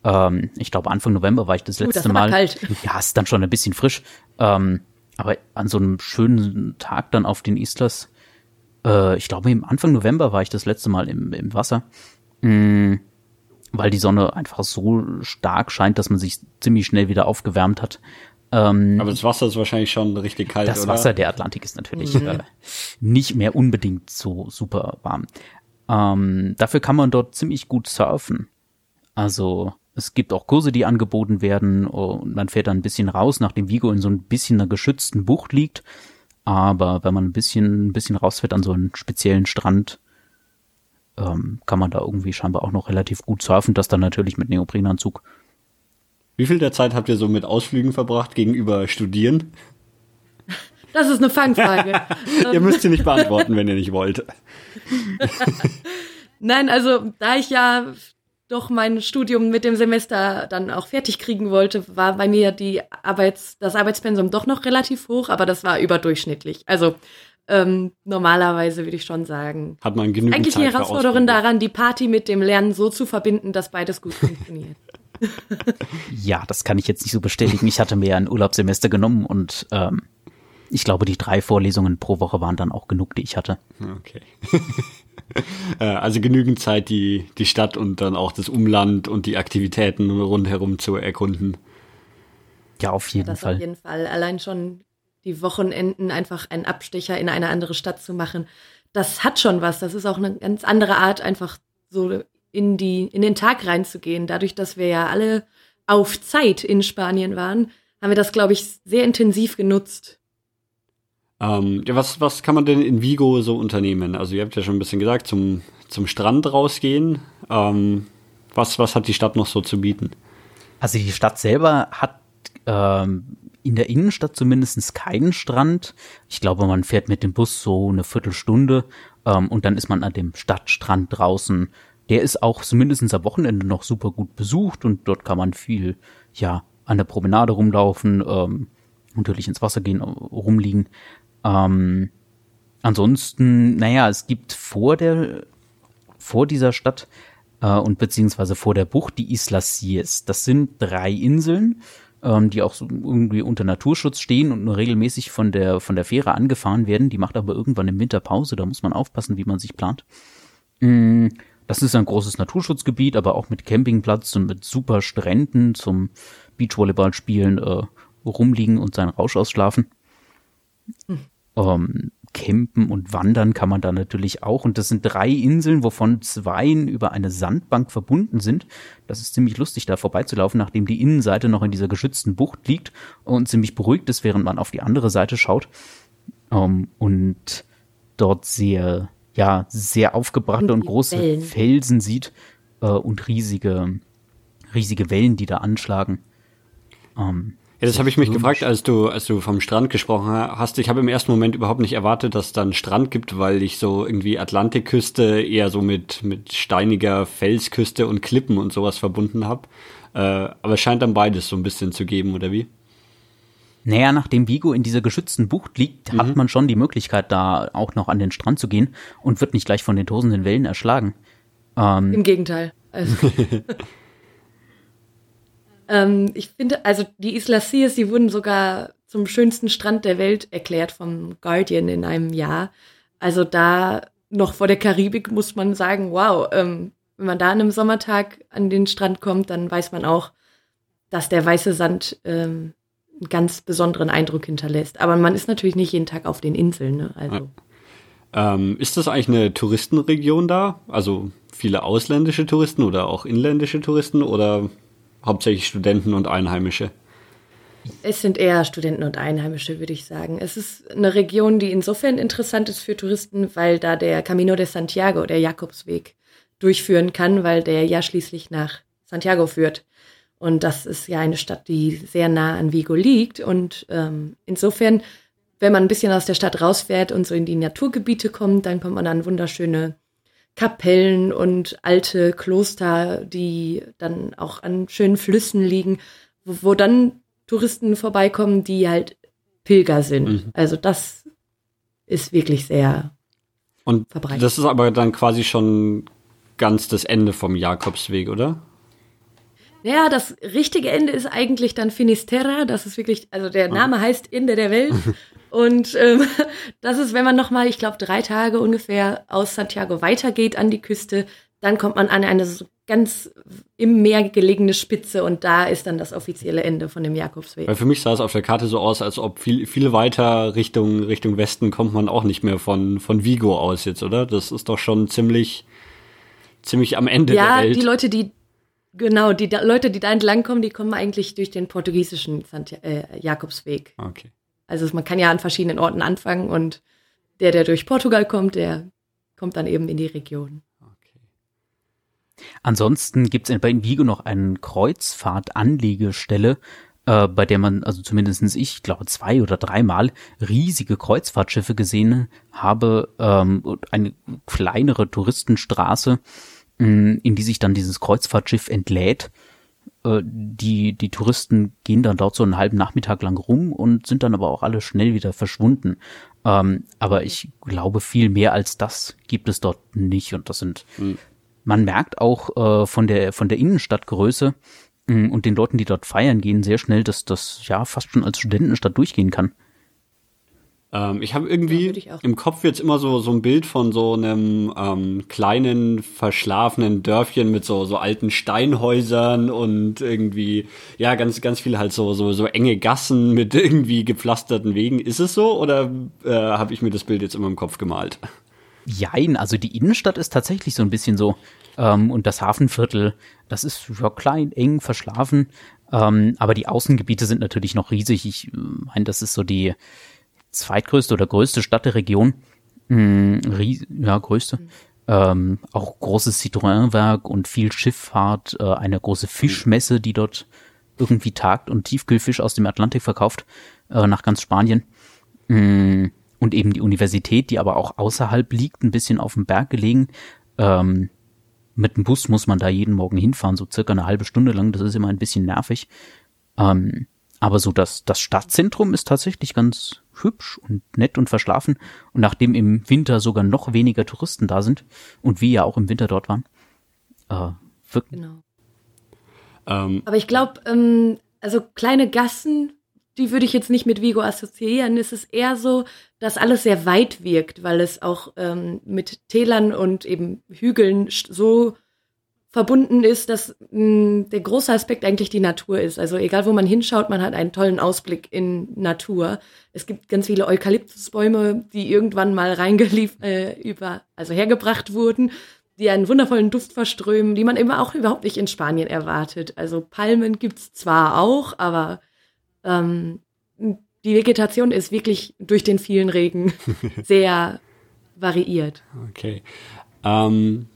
Ähm, ich glaube, Anfang November war ich das letzte uh, das Mal. Kalt. Ja, ist dann schon ein bisschen frisch. Ähm, aber an so einem schönen Tag dann auf den Islas, äh, ich glaube, im Anfang November war ich das letzte Mal im, im Wasser. Mm weil die Sonne einfach so stark scheint, dass man sich ziemlich schnell wieder aufgewärmt hat. Ähm, Aber das Wasser ist wahrscheinlich schon richtig kalt, Das oder? Wasser der Atlantik ist natürlich mhm. äh, nicht mehr unbedingt so super warm. Ähm, dafür kann man dort ziemlich gut surfen. Also es gibt auch Kurse, die angeboten werden und man fährt dann ein bisschen raus, nachdem Vigo in so ein bisschen einer geschützten Bucht liegt. Aber wenn man ein bisschen, ein bisschen rausfährt an so einen speziellen Strand, ähm, kann man da irgendwie scheinbar auch noch relativ gut surfen, das dann natürlich mit Neoprenanzug. Wie viel der Zeit habt ihr so mit Ausflügen verbracht gegenüber Studieren? Das ist eine Fangfrage. ihr müsst sie nicht beantworten, wenn ihr nicht wollt. Nein, also da ich ja doch mein Studium mit dem Semester dann auch fertig kriegen wollte, war bei mir die Arbeits, das Arbeitspensum doch noch relativ hoch, aber das war überdurchschnittlich. Also ähm, normalerweise würde ich schon sagen. Hat man genügend Eigentlich Zeit die Herausforderung daran, die Party mit dem Lernen so zu verbinden, dass beides gut funktioniert. Ja, das kann ich jetzt nicht so bestätigen. Ich hatte mir ein Urlaubssemester genommen und ähm, ich glaube, die drei Vorlesungen pro Woche waren dann auch genug, die ich hatte. Okay. Äh, also genügend Zeit, die, die Stadt und dann auch das Umland und die Aktivitäten rundherum zu erkunden. Ja, auf jeden ja, das Fall. Auf jeden Fall. Allein schon die Wochenenden einfach einen Abstecher in eine andere Stadt zu machen, das hat schon was. Das ist auch eine ganz andere Art, einfach so in die, in den Tag reinzugehen. Dadurch, dass wir ja alle auf Zeit in Spanien waren, haben wir das, glaube ich, sehr intensiv genutzt. Ähm, ja, was, was kann man denn in Vigo so unternehmen? Also ihr habt ja schon ein bisschen gesagt, zum, zum Strand rausgehen. Ähm, was, was hat die Stadt noch so zu bieten? Also die Stadt selber hat ähm, in der Innenstadt zumindest keinen Strand. Ich glaube, man fährt mit dem Bus so eine Viertelstunde ähm, und dann ist man an dem Stadtstrand draußen. Der ist auch zumindest am Wochenende noch super gut besucht und dort kann man viel, ja, an der Promenade rumlaufen, ähm, natürlich ins Wasser gehen, rumliegen. Ähm, ansonsten, naja, es gibt vor der, vor dieser Stadt äh, und beziehungsweise vor der Bucht die Islas Sies. Das sind drei Inseln ähm, die auch so irgendwie unter Naturschutz stehen und nur regelmäßig von der, von der Fähre angefahren werden. Die macht aber irgendwann im Winter Pause, da muss man aufpassen, wie man sich plant. Mm, das ist ein großes Naturschutzgebiet, aber auch mit Campingplatz und mit super Stränden zum Beachvolleyball spielen, äh, rumliegen und seinen Rausch ausschlafen. Hm. Ähm, campen und wandern kann man da natürlich auch. Und das sind drei Inseln, wovon zwei über eine Sandbank verbunden sind. Das ist ziemlich lustig, da vorbeizulaufen, nachdem die Innenseite noch in dieser geschützten Bucht liegt und ziemlich beruhigt ist, während man auf die andere Seite schaut. Um, ähm, und dort sehr, ja, sehr aufgebrachte und, und große Wellen. Felsen sieht äh, und riesige, riesige Wellen, die da anschlagen. Ähm, Ja, das habe ich mich gefragt, als du, als du vom Strand gesprochen hast. Ich habe im ersten Moment überhaupt nicht erwartet, dass es dann Strand gibt, weil ich so irgendwie Atlantikküste eher so mit, mit steiniger Felsküste und Klippen und sowas verbunden habe. Äh, aber es scheint dann beides so ein bisschen zu geben, oder wie? Naja, nachdem Vigo in dieser geschützten Bucht liegt, mhm. hat man schon die Möglichkeit, da auch noch an den Strand zu gehen und wird nicht gleich von den tosenden Wellen erschlagen. Ähm, Im Gegenteil. Also. Ähm, ich finde, also die Isla Sears, die wurden sogar zum schönsten Strand der Welt erklärt vom Guardian in einem Jahr. Also da noch vor der Karibik muss man sagen, wow, ähm, wenn man da an einem Sommertag an den Strand kommt, dann weiß man auch, dass der weiße Sand ähm, einen ganz besonderen Eindruck hinterlässt. Aber man ist natürlich nicht jeden Tag auf den Inseln. Ne? Also. Ähm, ist das eigentlich eine Touristenregion da? Also viele ausländische Touristen oder auch inländische Touristen oder hauptsächlich Studenten und Einheimische? Es sind eher Studenten und Einheimische, würde ich sagen. Es ist eine Region, die insofern interessant ist für Touristen, weil da der Camino de Santiago, der Jakobsweg, durchführen kann, weil der ja schließlich nach Santiago führt. Und das ist ja eine Stadt, die sehr nah an Vigo liegt. Und ähm, insofern, wenn man ein bisschen aus der Stadt rausfährt und so in die Naturgebiete kommt, dann kommt man an wunderschöne Kapellen und alte Kloster, die dann auch an schönen Flüssen liegen, wo, wo dann Touristen vorbeikommen, die halt Pilger sind. Mhm. Also das ist wirklich sehr und verbreitet. Das ist aber dann quasi schon ganz das Ende vom Jakobsweg, oder? Ja, das richtige Ende ist eigentlich dann Finisterra. Das ist wirklich, also der ah. Name heißt Ende der Welt. Und ähm, das ist, wenn man nochmal, ich glaube, drei Tage ungefähr aus Santiago weitergeht an die Küste, dann kommt man an eine so ganz im Meer gelegene Spitze und da ist dann das offizielle Ende von dem Jakobsweg. Weil für mich sah es auf der Karte so aus, als ob viel, viel weiter Richtung, Richtung Westen kommt man auch nicht mehr von, von Vigo aus jetzt, oder? Das ist doch schon ziemlich, ziemlich am Ende ja, der Welt. Ja, die Leute, die, genau, die da, Leute, die da entlang kommen, die kommen eigentlich durch den portugiesischen Santi äh, Jakobsweg. Okay. Also man kann ja an verschiedenen Orten anfangen und der, der durch Portugal kommt, der kommt dann eben in die Region. Okay. Ansonsten gibt es in Vigo noch eine Kreuzfahrtanlegestelle, äh, bei der man, also zumindestens ich glaube zwei oder dreimal riesige Kreuzfahrtschiffe gesehen habe, ähm, eine kleinere Touristenstraße, in die sich dann dieses Kreuzfahrtschiff entlädt äh, die, die Touristen gehen dann dort so einen halben Nachmittag lang rum und sind dann aber auch alle schnell wieder verschwunden. Ähm, aber ich glaube, viel mehr als das gibt es dort nicht. Und das sind, mhm. man merkt auch äh, von der, von der Innenstadtgröße mh, und den Leuten, die dort feiern gehen, sehr schnell, dass das ja fast schon als Studentenstadt durchgehen kann. Ähm, ich habe irgendwie ja, ich im Kopf jetzt immer so, so ein Bild von so einem ähm, kleinen, verschlafenen Dörfchen mit so, so alten Steinhäusern und irgendwie, ja, ganz, ganz viel halt so, so, so enge Gassen mit irgendwie gepflasterten Wegen. Ist es so oder äh, habe ich mir das Bild jetzt immer im Kopf gemalt? Jein, also die Innenstadt ist tatsächlich so ein bisschen so. Ähm, und das Hafenviertel, das ist ja klein, eng, verschlafen. Ähm, aber die Außengebiete sind natürlich noch riesig. Ich äh, meine, das ist so die, zweitgrößte oder größte Stadt der Region. Mm, ja, größte. Mhm. Ähm, auch großes Citroën-Werk und viel Schifffahrt, äh, eine große Fischmesse, die dort irgendwie tagt und Tiefkühlfisch aus dem Atlantik verkauft äh, nach ganz Spanien. Mm, und eben die Universität, die aber auch außerhalb liegt, ein bisschen auf dem Berg gelegen. Ähm, mit dem Bus muss man da jeden Morgen hinfahren, so circa eine halbe Stunde lang. Das ist immer ein bisschen nervig. Ähm, aber so das, das Stadtzentrum ist tatsächlich ganz hübsch und nett und verschlafen. Und nachdem im Winter sogar noch weniger Touristen da sind und wir ja auch im Winter dort waren, äh, wirklich. Genau. Ähm, Aber ich glaube, ähm, also kleine Gassen, die würde ich jetzt nicht mit Vigo assoziieren. Es ist eher so, dass alles sehr weit wirkt, weil es auch ähm, mit Tälern und eben Hügeln so verbunden ist, dass mh, mm, der große Aspekt eigentlich die Natur ist. Also egal, wo man hinschaut, man hat einen tollen Ausblick in Natur. Es gibt ganz viele Eukalyptusbäume, die irgendwann mal reingeliefert, äh, über, also hergebracht wurden, die einen wundervollen Duft verströmen, die man immer auch überhaupt nicht in Spanien erwartet. Also Palmen gibt's zwar auch, aber ähm, die Vegetation ist wirklich durch den vielen Regen sehr variiert. Okay. Ähm,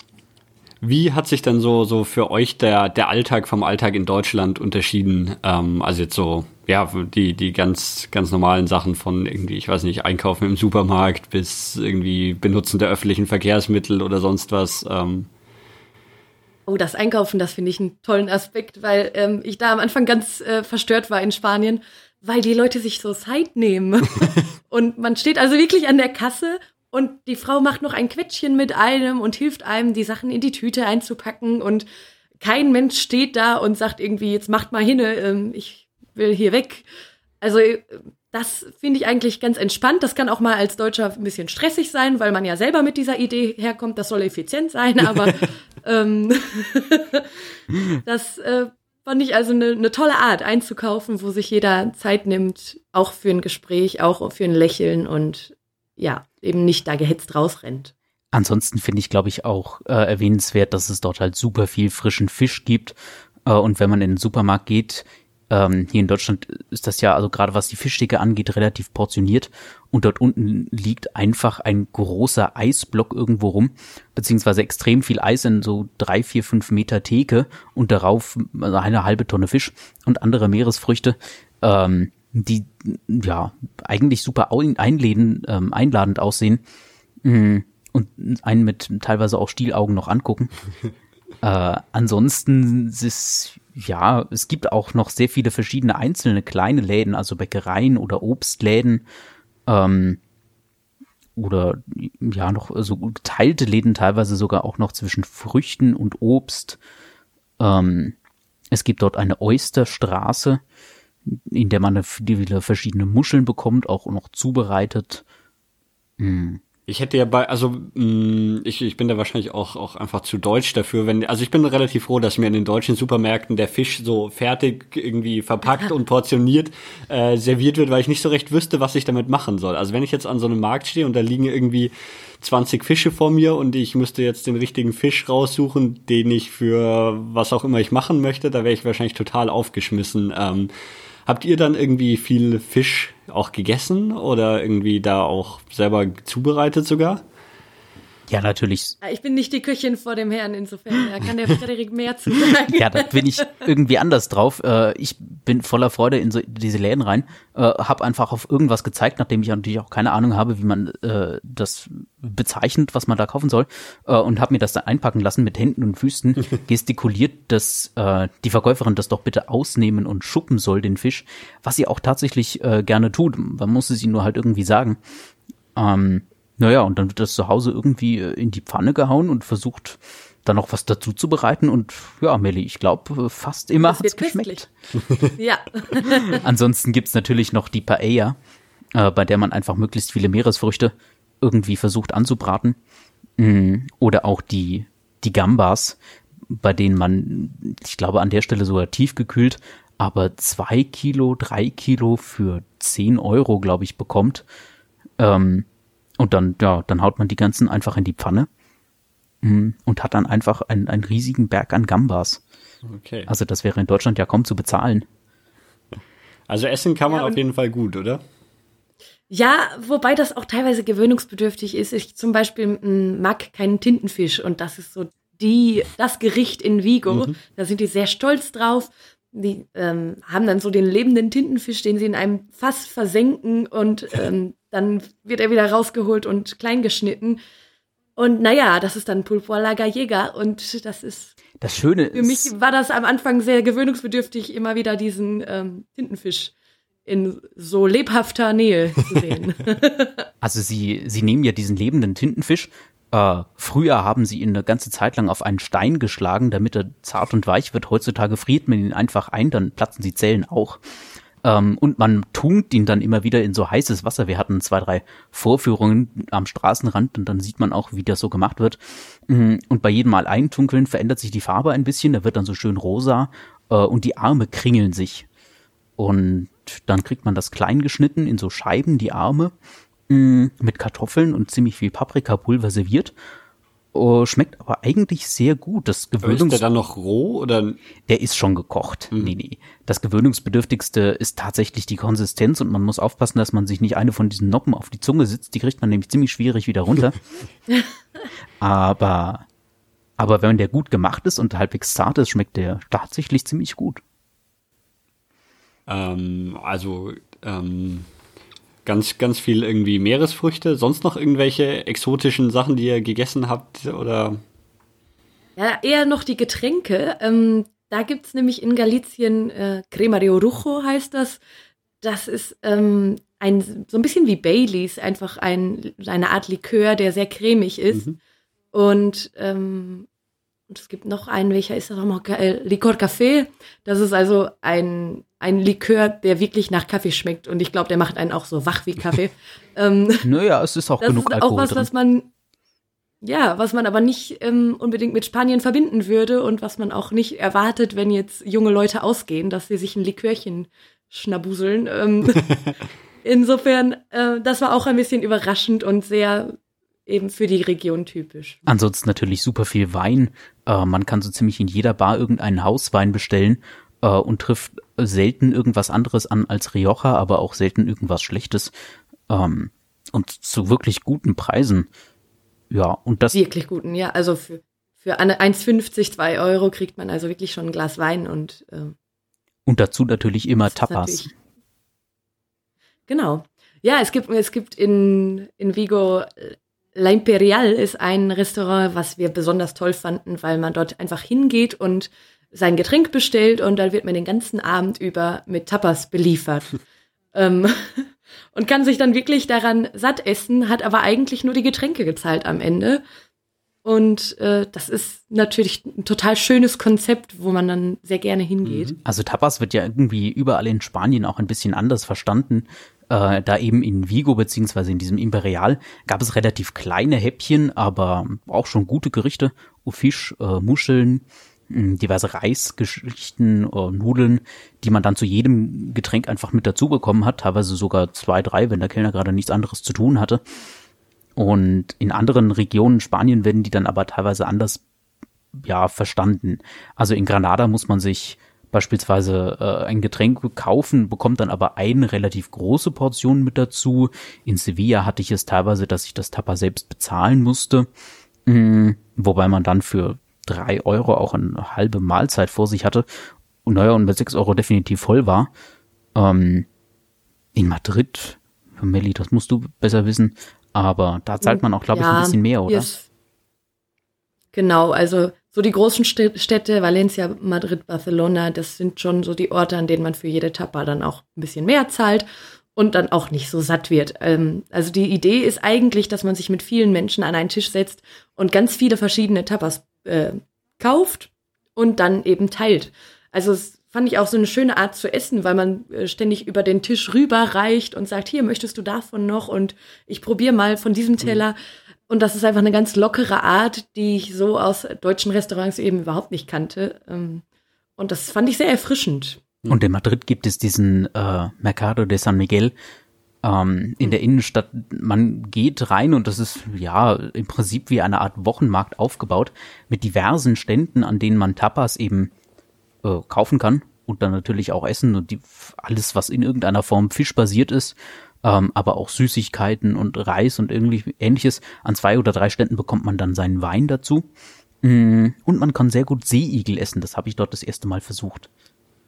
wie hat sich denn so, so für euch der, der Alltag vom Alltag in Deutschland unterschieden? Ähm, also jetzt so ja, die, die ganz, ganz normalen Sachen von irgendwie, ich weiß nicht, Einkaufen im Supermarkt bis irgendwie Benutzen der öffentlichen Verkehrsmittel oder sonst was. Ähm. Oh, das Einkaufen, das finde ich einen tollen Aspekt, weil ähm, ich da am Anfang ganz äh, verstört war in Spanien, weil die Leute sich so Zeit nehmen. und man steht also wirklich an der Kasse und die Frau macht noch ein Quetschchen mit einem und hilft einem, die Sachen in die Tüte einzupacken und kein Mensch steht da und sagt irgendwie, jetzt macht mal hin, ähm, ich will hier weg. Also das finde ich eigentlich ganz entspannt. Das kann auch mal als Deutscher ein bisschen stressig sein, weil man ja selber mit dieser Idee herkommt, das soll effizient sein, aber ähm, das äh, fand ich also eine ne tolle Art einzukaufen, wo sich jeder Zeit nimmt, auch für ein Gespräch, auch für ein Lächeln und ja, eben nicht da gehetzt rausrennt. Ansonsten finde ich, glaube ich, auch äh, erwähnenswert, dass es dort halt super viel frischen Fisch gibt. Äh, und wenn man in den Supermarkt geht, ähm, hier in Deutschland ist das ja, also gerade was die Fischtheke angeht, relativ portioniert. Und dort unten liegt einfach ein großer Eisblock irgendwo rum, beziehungsweise extrem viel Eis in so drei, vier, fünf Meter Theke und darauf also eine halbe Tonne Fisch und andere Meeresfrüchte, ähm, die ja eigentlich super einladend, ähm, einladend aussehen mm, und einen mit teilweise auch Stielaugen noch angucken. äh, ansonsten ist ja, es gibt auch noch sehr viele verschiedene einzelne kleine Läden, also Bäckereien oder Obstläden ähm, oder ja noch so geteilte Läden teilweise sogar auch noch zwischen Früchten und Obst. Ähm, es gibt dort eine Oysterstraße, in der man viele verschiedene Muscheln bekommt, auch noch zubereitet. Mm. Ich hätte ja bei, also mh, mm, ich, ich bin da wahrscheinlich auch, auch einfach zu deutsch dafür, wenn, also ich bin relativ froh, dass mir in den deutschen Supermärkten der Fisch so fertig irgendwie verpackt und portioniert äh, serviert wird, weil ich nicht so recht wüsste, was ich damit machen soll. Also wenn ich jetzt an so einem Markt stehe und da liegen irgendwie 20 Fische vor mir und ich müsste jetzt den richtigen Fisch raussuchen, den ich für was auch immer ich machen möchte, da wäre ich wahrscheinlich total aufgeschmissen. Ähm, Habt ihr dann irgendwie viel Fisch auch gegessen oder irgendwie da auch selber zubereitet sogar? Ja, natürlich. Ich bin nicht die Köchin vor dem Herrn, insofern da kann der Frederik mehr zu sagen. ja, da bin ich irgendwie anders drauf. Äh, ich bin voller Freude in so diese Läden rein, äh, habe einfach auf irgendwas gezeigt, nachdem ich natürlich auch keine Ahnung habe, wie man äh, das bezeichnet, was man da kaufen soll, und habe mir das dann einpacken lassen mit Händen und Füßen, gestikuliert, dass die Verkäuferin das doch bitte ausnehmen und schuppen soll, den Fisch, was sie auch tatsächlich gerne tut. Man muss es ihnen nur halt irgendwie sagen. Ähm, naja, und dann wird das zu Hause irgendwie äh, in die Pfanne gehauen und versucht dann noch was dazu zu bereiten und ja, Melli, ich glaube, äh, fast immer das hat's geschmeckt. ja. Ansonsten gibt's natürlich noch die Paella, äh, bei der man einfach möglichst viele Meeresfrüchte irgendwie versucht anzubraten. Mm, oder auch die, die Gambas, bei denen man, ich glaube, an der Stelle sogar tiefgekühlt, aber zwei Kilo, drei Kilo für zehn Euro, glaube ich, bekommt. Ähm, und dann, ja, dann haut man die ganzen einfach in die Pfanne mm, und hat dann einfach einen, einen riesigen Berg an Gambas. Okay. Also das wäre in Deutschland ja kaum zu bezahlen. Also essen kann man ja, auf jeden Fall gut, oder? Ja, wobei das auch teilweise gewöhnungsbedürftig ist. Ich zum Beispiel mag keinen Tintenfisch und das ist so die, das Gericht in Vigo. Mhm. Da sind die sehr stolz drauf. Die ähm, haben dann so den lebenden Tintenfisch, den sie in einem Fass versenken und ähm, dann wird er wieder rausgeholt und klein geschnitten. Und naja, das ist dann Pulpo a la Gallega und das ist. Das Schöne ist. Für mich war das am Anfang sehr gewöhnungsbedürftig, immer wieder diesen ähm, Tintenfisch in so lebhafter Nähe zu sehen. also sie, sie nehmen ja diesen lebenden Tintenfisch. Äh, früher haben sie ihn eine ganze Zeit lang auf einen Stein geschlagen, damit er zart und weich wird. Heutzutage friert man ihn einfach ein, dann platzen die Zellen auch. Ähm, und man tunkt ihn dann immer wieder in so heißes Wasser. Wir hatten zwei, drei Vorführungen am Straßenrand und dann sieht man auch, wie das so gemacht wird. Mm, und bei jedem Mal eintunkeln verändert sich die Farbe ein bisschen. Da wird dann so schön rosa äh, und die Arme kringeln sich. Und dann kriegt man das klein geschnitten in so Scheiben, die Arme, mm, mit Kartoffeln und ziemlich viel Paprikapulver serviert. Oh, schmeckt aber eigentlich sehr gut. Das Gewöhnungs ist der dann noch roh oder? Der ist schon gekocht. Mhm. Nee, nee. Das Gewöhnungsbedürftigste ist tatsächlich die Konsistenz und man muss aufpassen, dass man sich nicht eine von diesen Noppen auf die Zunge sitzt. Die kriegt man nämlich ziemlich schwierig wieder runter. aber, aber wenn der gut gemacht ist und halbwegs zart ist, schmeckt der tatsächlich ziemlich gut. Ähm, also ähm, ganz, ganz viel irgendwie Meeresfrüchte. Sonst noch irgendwelche exotischen Sachen, die ihr gegessen habt oder? Ja, eher noch die Getränke. Ähm, da gibt's nämlich in Galicien äh, Crema de Orujo heißt das. Das ist ähm, ein so ein bisschen wie Baileys, einfach ein, eine Art Likör, der sehr cremig ist. Mhm. Und, ähm, und es gibt noch einen, welcher ist das nochmal? Äh, Likor Café. Das ist also ein, ein Likör, der wirklich nach Kaffee schmeckt. Und ich glaube, der macht einen auch so wach wie Kaffee. ähm, naja, es ist auch das genug ist Alkohol auch was, drin. was man ja, was man aber nicht ähm, unbedingt mit Spanien verbinden würde und was man auch nicht erwartet, wenn jetzt junge Leute ausgehen, dass sie sich ein Likörchen schnabuseln. Ähm, insofern, äh, das war auch ein bisschen überraschend und sehr eben für die Region typisch. Ansonsten natürlich super viel Wein. Äh, man kann so ziemlich in jeder Bar irgendeinen Hauswein bestellen äh, und trifft selten irgendwas anderes an als Rioja, aber auch selten irgendwas Schlechtes. Ähm, und zu wirklich guten Preisen. Ja, und das. Wirklich guten, ja. Also für, für 1,50, 2 Euro kriegt man also wirklich schon ein Glas Wein und. Äh, und dazu natürlich immer Tapas. Genau. Ja, es gibt, es gibt in, in Vigo äh, La Imperial ist ein Restaurant, was wir besonders toll fanden, weil man dort einfach hingeht und sein Getränk bestellt und dann wird man den ganzen Abend über mit Tapas beliefert. ähm, und kann sich dann wirklich daran satt essen, hat aber eigentlich nur die Getränke gezahlt am Ende. Und äh, das ist natürlich ein total schönes Konzept, wo man dann sehr gerne hingeht. Mhm. Also Tapas wird ja irgendwie überall in Spanien auch ein bisschen anders verstanden. Äh, da eben in Vigo beziehungsweise in diesem Imperial gab es relativ kleine Häppchen, aber auch schon gute Gerichte. Fisch, äh, Muscheln, diverse Reisgeschichten, äh, Nudeln, die man dann zu jedem Getränk einfach mit dazu bekommen hat, teilweise sogar zwei, drei, wenn der Kellner gerade nichts anderes zu tun hatte. Und in anderen Regionen Spanien werden die dann aber teilweise anders ja verstanden. Also in Granada muss man sich beispielsweise äh, ein Getränk kaufen, bekommt dann aber eine relativ große Portion mit dazu. In Sevilla hatte ich es teilweise, dass ich das Tapa selbst bezahlen musste, mhm. wobei man dann für drei Euro auch eine halbe Mahlzeit vor sich hatte und naja, und mit sechs Euro definitiv voll war. Ähm, in Madrid, Melli, das musst du besser wissen, aber da zahlt man auch, glaube ja, ich, ein bisschen mehr, oder? Yes. Genau, also so die großen Städte, Valencia, Madrid, Barcelona, das sind schon so die Orte, an denen man für jede Tapa dann auch ein bisschen mehr zahlt und dann auch nicht so satt wird. Ähm, also die Idee ist eigentlich, dass man sich mit vielen Menschen an einen Tisch setzt und ganz viele verschiedene Tapas äh, kauft und dann eben teilt. Also es fand ich auch so eine schöne Art zu essen, weil man äh, ständig über den Tisch rüberreicht und sagt, hier möchtest du davon noch und ich probiere mal von diesem mhm. Teller. Mhm. Und das ist einfach eine ganz lockere Art, die ich so aus deutschen Restaurants eben überhaupt nicht kannte. Ähm, und das fand ich sehr erfrischend. Und in Madrid gibt es diesen äh, Mercado de San Miguel, ähm, in der Innenstadt. Man geht rein und das ist ja im Prinzip wie eine Art Wochenmarkt aufgebaut mit diversen Ständen, an denen man Tapas eben äh, kaufen kann und dann natürlich auch essen und die, alles, was in irgendeiner Form fischbasiert ist, ähm, aber auch Süßigkeiten und Reis und irgendwie ähnliches. An zwei oder drei Ständen bekommt man dann seinen Wein dazu. Mm, und man kann sehr gut Seeigel essen. Das habe ich dort das erste Mal versucht.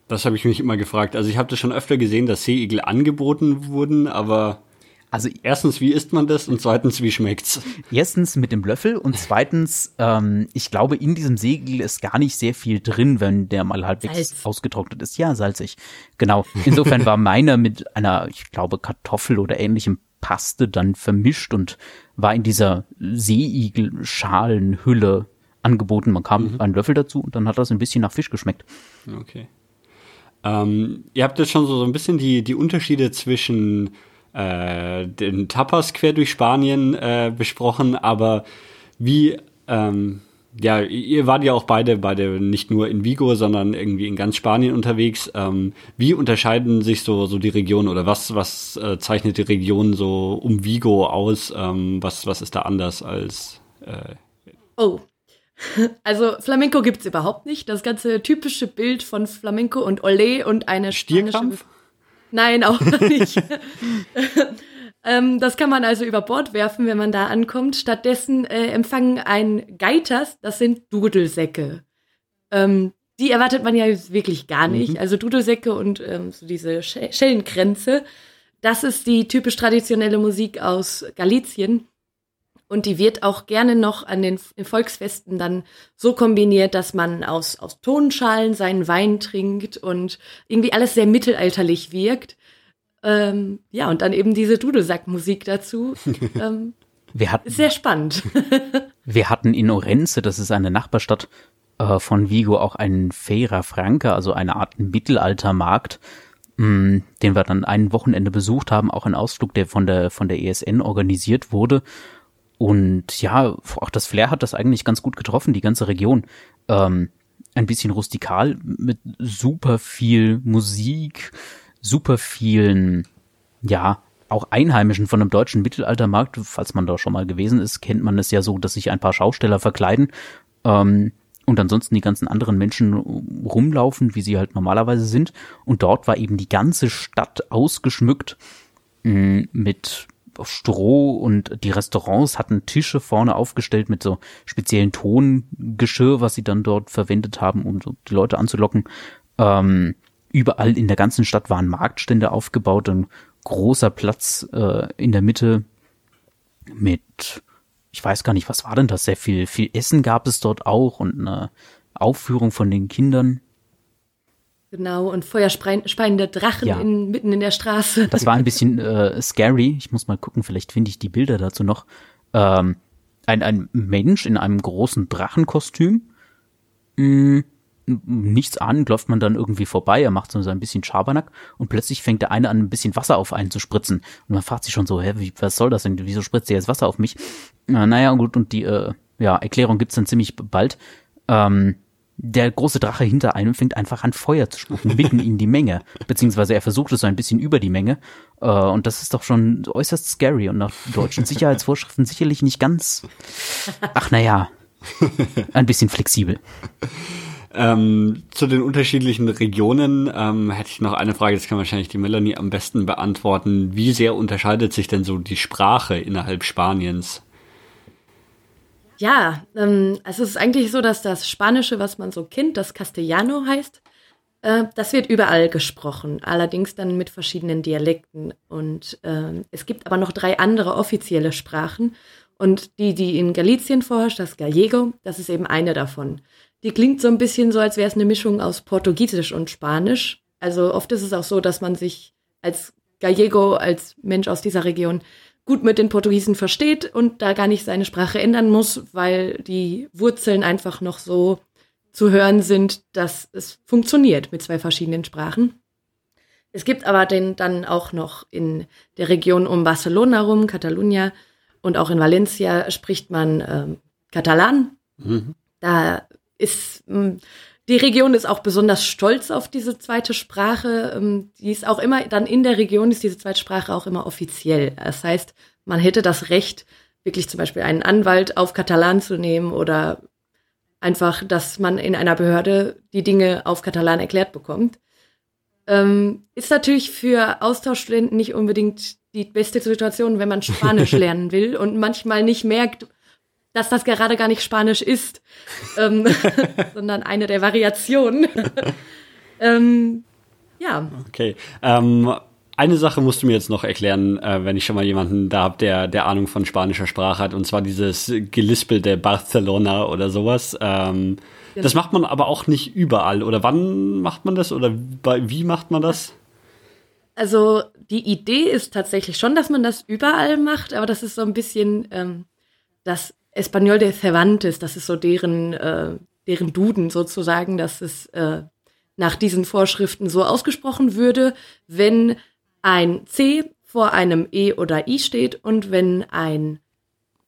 Das habe ich mich immer gefragt. Also ich habe das schon öfter gesehen, dass Seeigel angeboten wurden, aber also erstens, wie isst man das und zweitens, wie schmeckt's? Erstens mit dem Löffel und zweitens, ähm, ich glaube, in diesem Segel ist gar nicht sehr viel drin, wenn der mal halbwegs Salz. ausgetrocknet ist. Ja, salzig. Genau. Insofern war meiner mit einer, ich glaube, Kartoffel oder ähnlichem Paste dann vermischt und war in dieser Seeigelschalenhülle angeboten. Man kam mhm. einen Löffel dazu und dann hat das ein bisschen nach Fisch geschmeckt. Okay. Ähm, ihr habt jetzt schon so, so ein bisschen die, die Unterschiede zwischen äh, den Tapas quer durch Spanien äh, besprochen, aber wie, ähm, ja, ihr wart ja auch beide, beide nicht nur in Vigo, sondern irgendwie in ganz Spanien unterwegs. Ähm, wie unterscheiden sich so, so die Regionen oder was, was äh, zeichnet die Region so um Vigo aus? Ähm, was, was ist da anders als äh, Oh, also Flamenco gibt's überhaupt nicht. Das ganze typische Bild von Flamenco und Olé und eine Stierkampf? Nein, auch nicht. ähm, das kann man also über Bord werfen, wenn man da ankommt. Stattdessen äh, empfangen ein Geitas, das sind Dudelsäcke. Ähm, die erwartet man ja wirklich gar nicht. Mhm. Also Dudelsäcke und ähm, so diese Schellenkränze, das ist die typisch traditionelle Musik aus Galizien. Und die wird auch gerne noch an den Volksfesten dann so kombiniert, dass man aus, aus Tonschalen seinen Wein trinkt und irgendwie alles sehr mittelalterlich wirkt. Ähm, ja, und dann eben diese Dudelsackmusik dazu. Ähm, wir hatten, ist sehr spannend. wir hatten in Orense, das ist eine Nachbarstadt äh, von Vigo, auch einen Feira Franca, also eine Art Mittelaltermarkt, mh, mm, den wir dann ein Wochenende besucht haben, auch ein Ausflug, der von der, von der ESN organisiert wurde. Und ja, auch das Flair hat das eigentlich ganz gut getroffen, die ganze Region. Ähm, ein bisschen rustikal mit super viel Musik, super vielen, ja, auch Einheimischen von einem deutschen Mittelaltermarkt. Falls man da schon mal gewesen ist, kennt man es ja so, dass sich ein paar Schausteller verkleiden. Ähm, und ansonsten die ganzen anderen Menschen rumlaufen, wie sie halt normalerweise sind. Und dort war eben die ganze Stadt ausgeschmückt mh, mm, Stroh und die Restaurants hatten Tische vorne aufgestellt mit so speziellen Tongeschirr, was sie dann dort verwendet haben, um so die Leute anzulocken. Ähm, überall in der ganzen Stadt waren Marktstände aufgebaut, ein großer Platz äh, in der Mitte mit, ich weiß gar nicht, was war denn das? Sehr viel, viel Essen gab es dort auch und eine Aufführung von den Kindern. Genau, und feuerspeiende Drachen ja. in, mitten in der Straße. Das war ein bisschen äh, scary. Ich muss mal gucken, vielleicht finde ich die Bilder dazu noch. Ähm, ein, ein Mensch in einem großen Drachenkostüm. Mh, mm, nichts an, läuft man dann irgendwie vorbei, er macht so ein bisschen Schabernack und plötzlich fängt der eine an, ein bisschen Wasser auf einen zu spritzen. Und man fragt sich schon so, hä, wie, was soll das denn? Wieso spritzt der jetzt Wasser auf mich? Na, naja, gut, und die äh, ja, Erklärung gibt's dann ziemlich bald. Ähm, der große Drache hinter einem fängt einfach an Feuer zu spucken, mitten in die Menge. Beziehungsweise er versucht es so ein bisschen über die Menge. Äh, und das ist doch schon äußerst scary und nach deutschen Sicherheitsvorschriften sicherlich nicht ganz, ach naja, ein bisschen flexibel. Ähm, zu den unterschiedlichen Regionen ähm, hätte ich noch eine Frage, das kann wahrscheinlich die Melanie am besten beantworten. Wie sehr unterscheidet sich denn so die Sprache innerhalb Spaniens? Ja, ähm, also es ist eigentlich so, dass das Spanische, was man so kennt, das Castellano heißt, äh, das wird überall gesprochen, allerdings dann mit verschiedenen Dialekten. Und äh, es gibt aber noch drei andere offizielle Sprachen. Und die, die in Galicien vorherrscht, das Gallego, das ist eben eine davon. Die klingt so ein bisschen so, als wäre es eine Mischung aus Portugiesisch und Spanisch. Also oft ist es auch so, dass man sich als Gallego, als Mensch aus dieser Region, gut mit den Portugiesen versteht und da gar nicht seine Sprache ändern muss, weil die Wurzeln einfach noch so zu hören sind, dass es funktioniert mit zwei verschiedenen Sprachen. Es gibt aber den dann auch noch in der Region um Barcelona rum, Catalunya und auch in Valencia spricht man ähm, Katalan. Mhm. Da ist hm, die Region ist auch besonders stolz auf diese zweite Sprache. Ähm, die ist auch immer, dann in der Region ist diese zweite Sprache auch immer offiziell. Das heißt, man hätte das Recht, wirklich zum Beispiel einen Anwalt auf Katalan zu nehmen oder einfach, dass man in einer Behörde die Dinge auf Katalan erklärt bekommt. Ähm, ist natürlich für Austauschstudenten nicht unbedingt die beste Situation, wenn man Spanisch lernen will und manchmal nicht merkt, dass das gerade gar nicht Spanisch ist, ähm, sondern eine der Variationen. ähm, ja. Okay. Ähm, eine Sache musst du mir jetzt noch erklären, äh, wenn ich schon mal jemanden da habe, der, der Ahnung von spanischer Sprache hat, und zwar dieses gelispelte Barcelona oder sowas. Ähm, genau. Das macht man aber auch nicht überall. Oder wann macht man das? Oder wie macht man das? Also die Idee ist tatsächlich schon, dass man das überall macht, aber das ist so ein bisschen ähm, das Español de Cervantes, das ist so deren, äh, deren Duden sozusagen, dass es äh, nach diesen Vorschriften so ausgesprochen würde, wenn ein C vor einem E oder I steht und wenn ein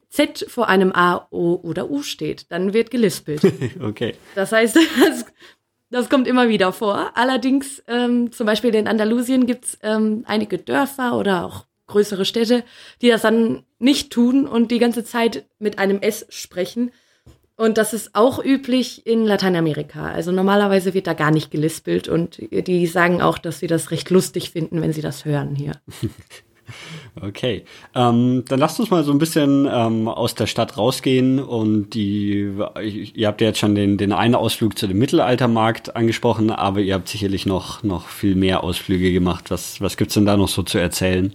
Z vor einem A, O oder U steht, dann wird gelispelt. okay. Das heißt, das, das, kommt immer wieder vor. Allerdings, ähm, zum Beispiel in Andalusien gibt es ähm, einige Dörfer oder auch größere Städte, die das dann nicht tun und die ganze Zeit mit einem S sprechen. Und das ist auch üblich in Lateinamerika. Also normalerweise wird da gar nicht gelispelt und die sagen auch, dass sie das recht lustig finden, wenn sie das hören hier. Okay, ähm, dann lasst uns mal so ein bisschen ähm, aus der Stadt rausgehen und die, ihr habt ja jetzt schon den, den einen Ausflug zu dem Mittelaltermarkt angesprochen, aber ihr habt sicherlich noch, noch viel mehr Ausflüge gemacht. Was, was gibt's denn da noch so zu erzählen?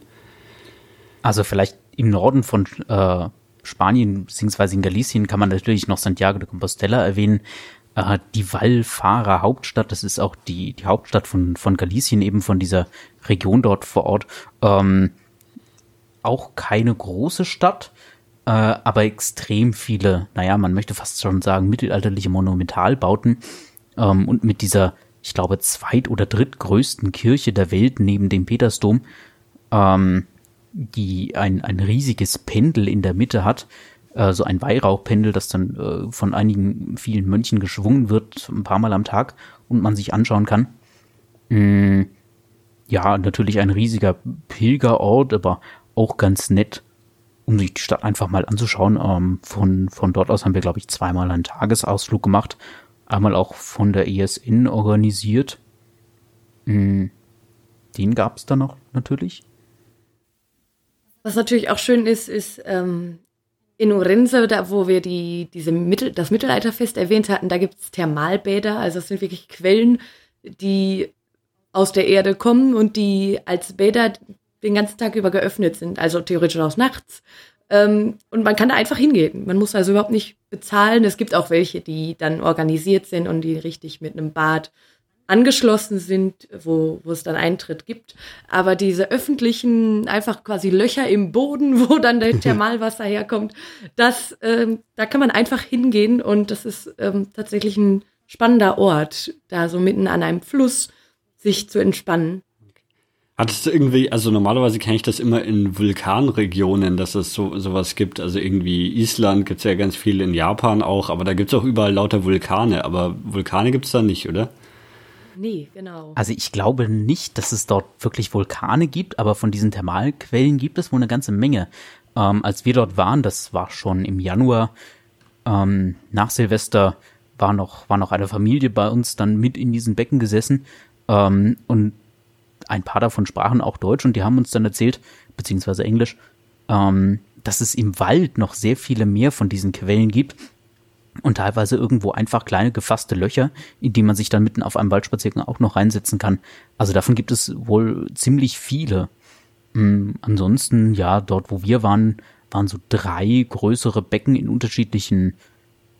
Also vielleicht im Norden von äh, Spanien beziehungsweise in Galicien kann man natürlich noch Santiago de Compostela erwähnen. Äh, die Wallfahrer Hauptstadt, das ist auch die, die Hauptstadt von, von Galicien, eben von dieser Region dort vor Ort. Ähm, auch keine große Stadt, äh, aber extrem viele, naja, man möchte fast schon sagen, mittelalterliche Monumentalbauten. Ähm, und mit dieser, ich glaube, zweit- oder drittgrößten Kirche der Welt neben dem Petersdom, ähm, die ein, ein riesiges Pendel in der Mitte hat, äh, so ein Weihrauchpendel, das dann äh, von einigen vielen Mönchen geschwungen wird, ein paar Mal am Tag und man sich anschauen kann. Mm, ja, natürlich ein riesiger Pilgerort, aber auch ganz nett, um sich die Stadt einfach mal anzuschauen. Ähm, von, von dort aus haben wir, glaube ich, zweimal einen Tagesausflug gemacht. Einmal auch von der ESN organisiert. Mm, den gab es da noch natürlich. Was natürlich auch schön ist, ist ähm, in Orense, da wo wir die, diese Mittel, das Mittelalterfest erwähnt hatten, da gibt es Thermalbäder. Also es sind wirklich Quellen, die aus der Erde kommen und die als Bäder den ganzen Tag über geöffnet sind, also theoretisch auch nachts. Ähm, und man kann da einfach hingehen. Man muss also überhaupt nicht bezahlen. Es gibt auch welche, die dann organisiert sind und die richtig mit einem Bad angeschlossen sind, wo, wo es dann Eintritt gibt. Aber diese öffentlichen, einfach quasi Löcher im Boden, wo dann der Thermalwasser herkommt, das, ähm, da kann man einfach hingehen und das ist ähm, tatsächlich ein spannender Ort, da so mitten an einem Fluss sich zu entspannen. Hattest du irgendwie, also normalerweise kenne ich das immer in Vulkanregionen, dass es so sowas gibt. Also irgendwie Island gibt's ja ganz viel, in Japan auch, aber da gibt's auch überall lauter Vulkane. Aber Vulkane gibt's da nicht, oder? Nee, genau. Also ich glaube nicht, dass es dort wirklich Vulkane gibt, aber von diesen Thermalquellen gibt es wohl eine ganze Menge. Ähm, als wir dort waren, das war schon im Januar, ähm, nach Silvester, war noch, war noch eine Familie bei uns dann mit in diesen Becken gesessen. Ähm, und ein paar davon sprachen auch Deutsch und die haben uns dann erzählt, beziehungsweise Englisch, ähm, dass es im Wald noch sehr viele mehr von diesen Quellen gibt und teilweise irgendwo einfach kleine gefasste Löcher, in die man sich dann mitten auf einem Waldspaziergang auch noch reinsetzen kann. Also davon gibt es wohl ziemlich viele. Ähm, ansonsten, ja, dort wo wir waren, waren so drei größere Becken in unterschiedlichen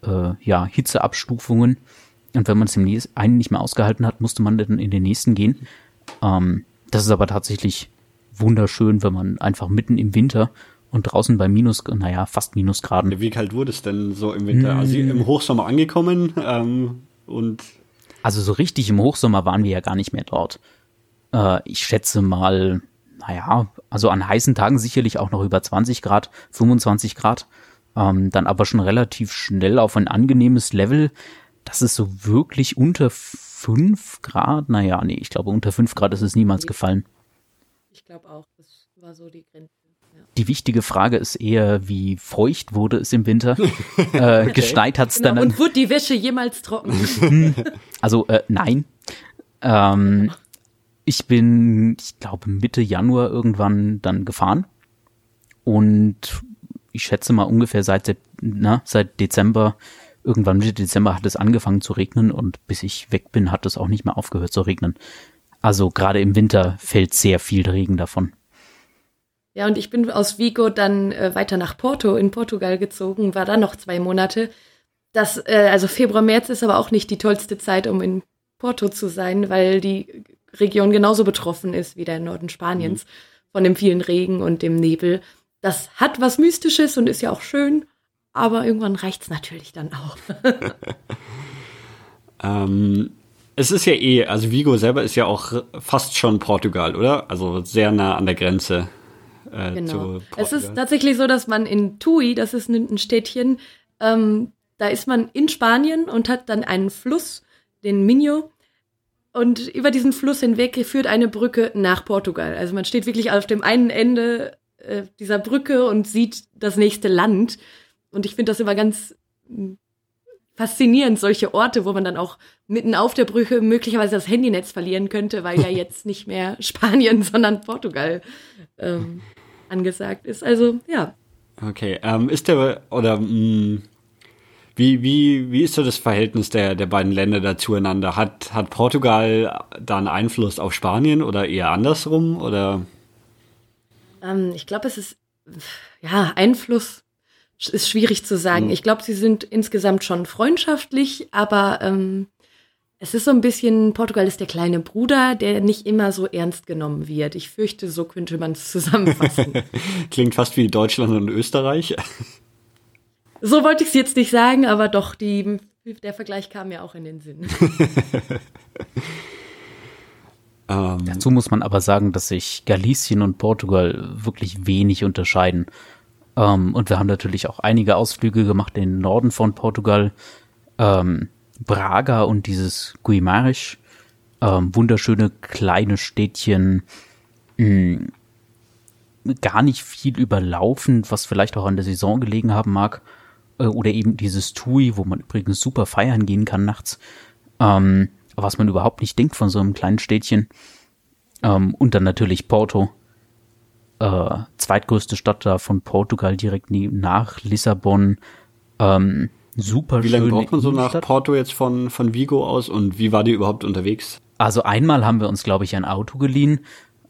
äh, ja, Hitzeabstufungen. Und wenn man es im einen nicht mehr ausgehalten hat, musste man dann in den nächsten gehen. Ähm, das ist aber tatsächlich wunderschön, wenn man einfach mitten im Winter und draußen bei Minus, naja, fast Minusgraden. Wie kalt wurde es denn so im Winter? Hm. Also im Hochsommer angekommen ähm, und also so richtig im Hochsommer waren wir ja gar nicht mehr dort. Äh, ich schätze mal, naja, also an heißen Tagen sicherlich auch noch über 20 Grad, 25 Grad. Ähm, dann aber schon relativ schnell auf ein angenehmes Level. Das ist so wirklich unter 5 Grad? Naja, nee, ich glaube, unter 5 Grad ist es niemals gefallen. Ich glaube auch, das war so die Grenze. Die wichtige Frage ist eher, wie feucht wurde es im Winter? äh, okay. Geschneit hat es genau, dann. Und wurde die Wäsche jemals trocken? also, äh, nein. Ähm, ich bin, ich glaube, Mitte Januar irgendwann dann gefahren. Und ich schätze mal ungefähr seit, na, seit Dezember irgendwann Mitte Dezember hat es angefangen zu regnen und bis ich weg bin, hat es auch nicht mehr aufgehört zu regnen. Also gerade im Winter fällt sehr viel Regen davon. Ja, und ich bin aus Vigo dann äh, weiter nach Porto in Portugal gezogen, war da noch zwei Monate. Das, äh, also Februar, März ist aber auch nicht die tollste Zeit, um in Porto zu sein, weil die Region genauso betroffen ist wie der Norden Spaniens mhm. von dem vielen Regen und dem Nebel. Das hat was Mystisches und ist ja auch schön, aber irgendwann reicht es natürlich dann auch. ähm, es ist ja eh, also Vigo selber ist ja auch fast schon Portugal, oder? Also sehr nah an der Grenze. Äh, genau. es ist tatsächlich so, dass man in Tui, das ist ein Städtchen, ähm, da ist man in Spanien und hat dann einen Fluss, den Minho. Und über diesen Fluss hinweg führt eine Brücke nach Portugal. Also man steht wirklich auf dem einen Ende äh, dieser Brücke und sieht das nächste Land. Und ich finde das immer ganz hm, faszinierend, solche Orte, wo man dann auch mitten auf der Brücke möglicherweise das Handynetz verlieren könnte, weil ja jetzt nicht mehr Spanien, sondern Portugal ähm, angesagt ist. Also ja. Okay, ähm, ist der oder mh, mm, wie, wie, wie ist so das Verhältnis der, der beiden Länder da zueinander? Hat, hat Portugal da einen Einfluss auf Spanien oder eher andersrum? Oder? Ähm, ich glaube, es ist, ja, Einfluss ist schwierig zu sagen. Hm. Ich glaube, sie sind insgesamt schon freundschaftlich, aber ähm, es ist so ein bisschen, Portugal ist der kleine Bruder, der nicht immer so ernst genommen wird. Ich fürchte, so könnte man es zusammenfassen. Klingt fast wie Deutschland und Österreich. So wollte ich es jetzt nicht sagen, aber doch, die, der Vergleich kam mir auch in den Sinn. Ähm. Dazu muss man aber sagen, dass sich Galicien und Portugal wirklich wenig unterscheiden. Ähm, und wir haben natürlich auch einige Ausflüge gemacht in den Norden von Portugal. Ähm, Braga und dieses Guimaraes. wunderschöne kleine Städtchen. Mh, mm, gar nicht viel überlaufen, was vielleicht auch an der Saison gelegen haben mag. Äh, oder eben dieses Tui, wo man übrigens super feiern gehen kann nachts, ähm, was man überhaupt nicht denkt von so einem kleinen Städtchen. Ähm, und dann natürlich Porto, äh, zweitgrößte Stadt da von Portugal, direkt nach Lissabon. Ähm, super Wie lange braucht man so nach Porto jetzt von, von Vigo aus und wie war die überhaupt unterwegs? Also einmal haben wir uns, glaube ich, ein Auto geliehen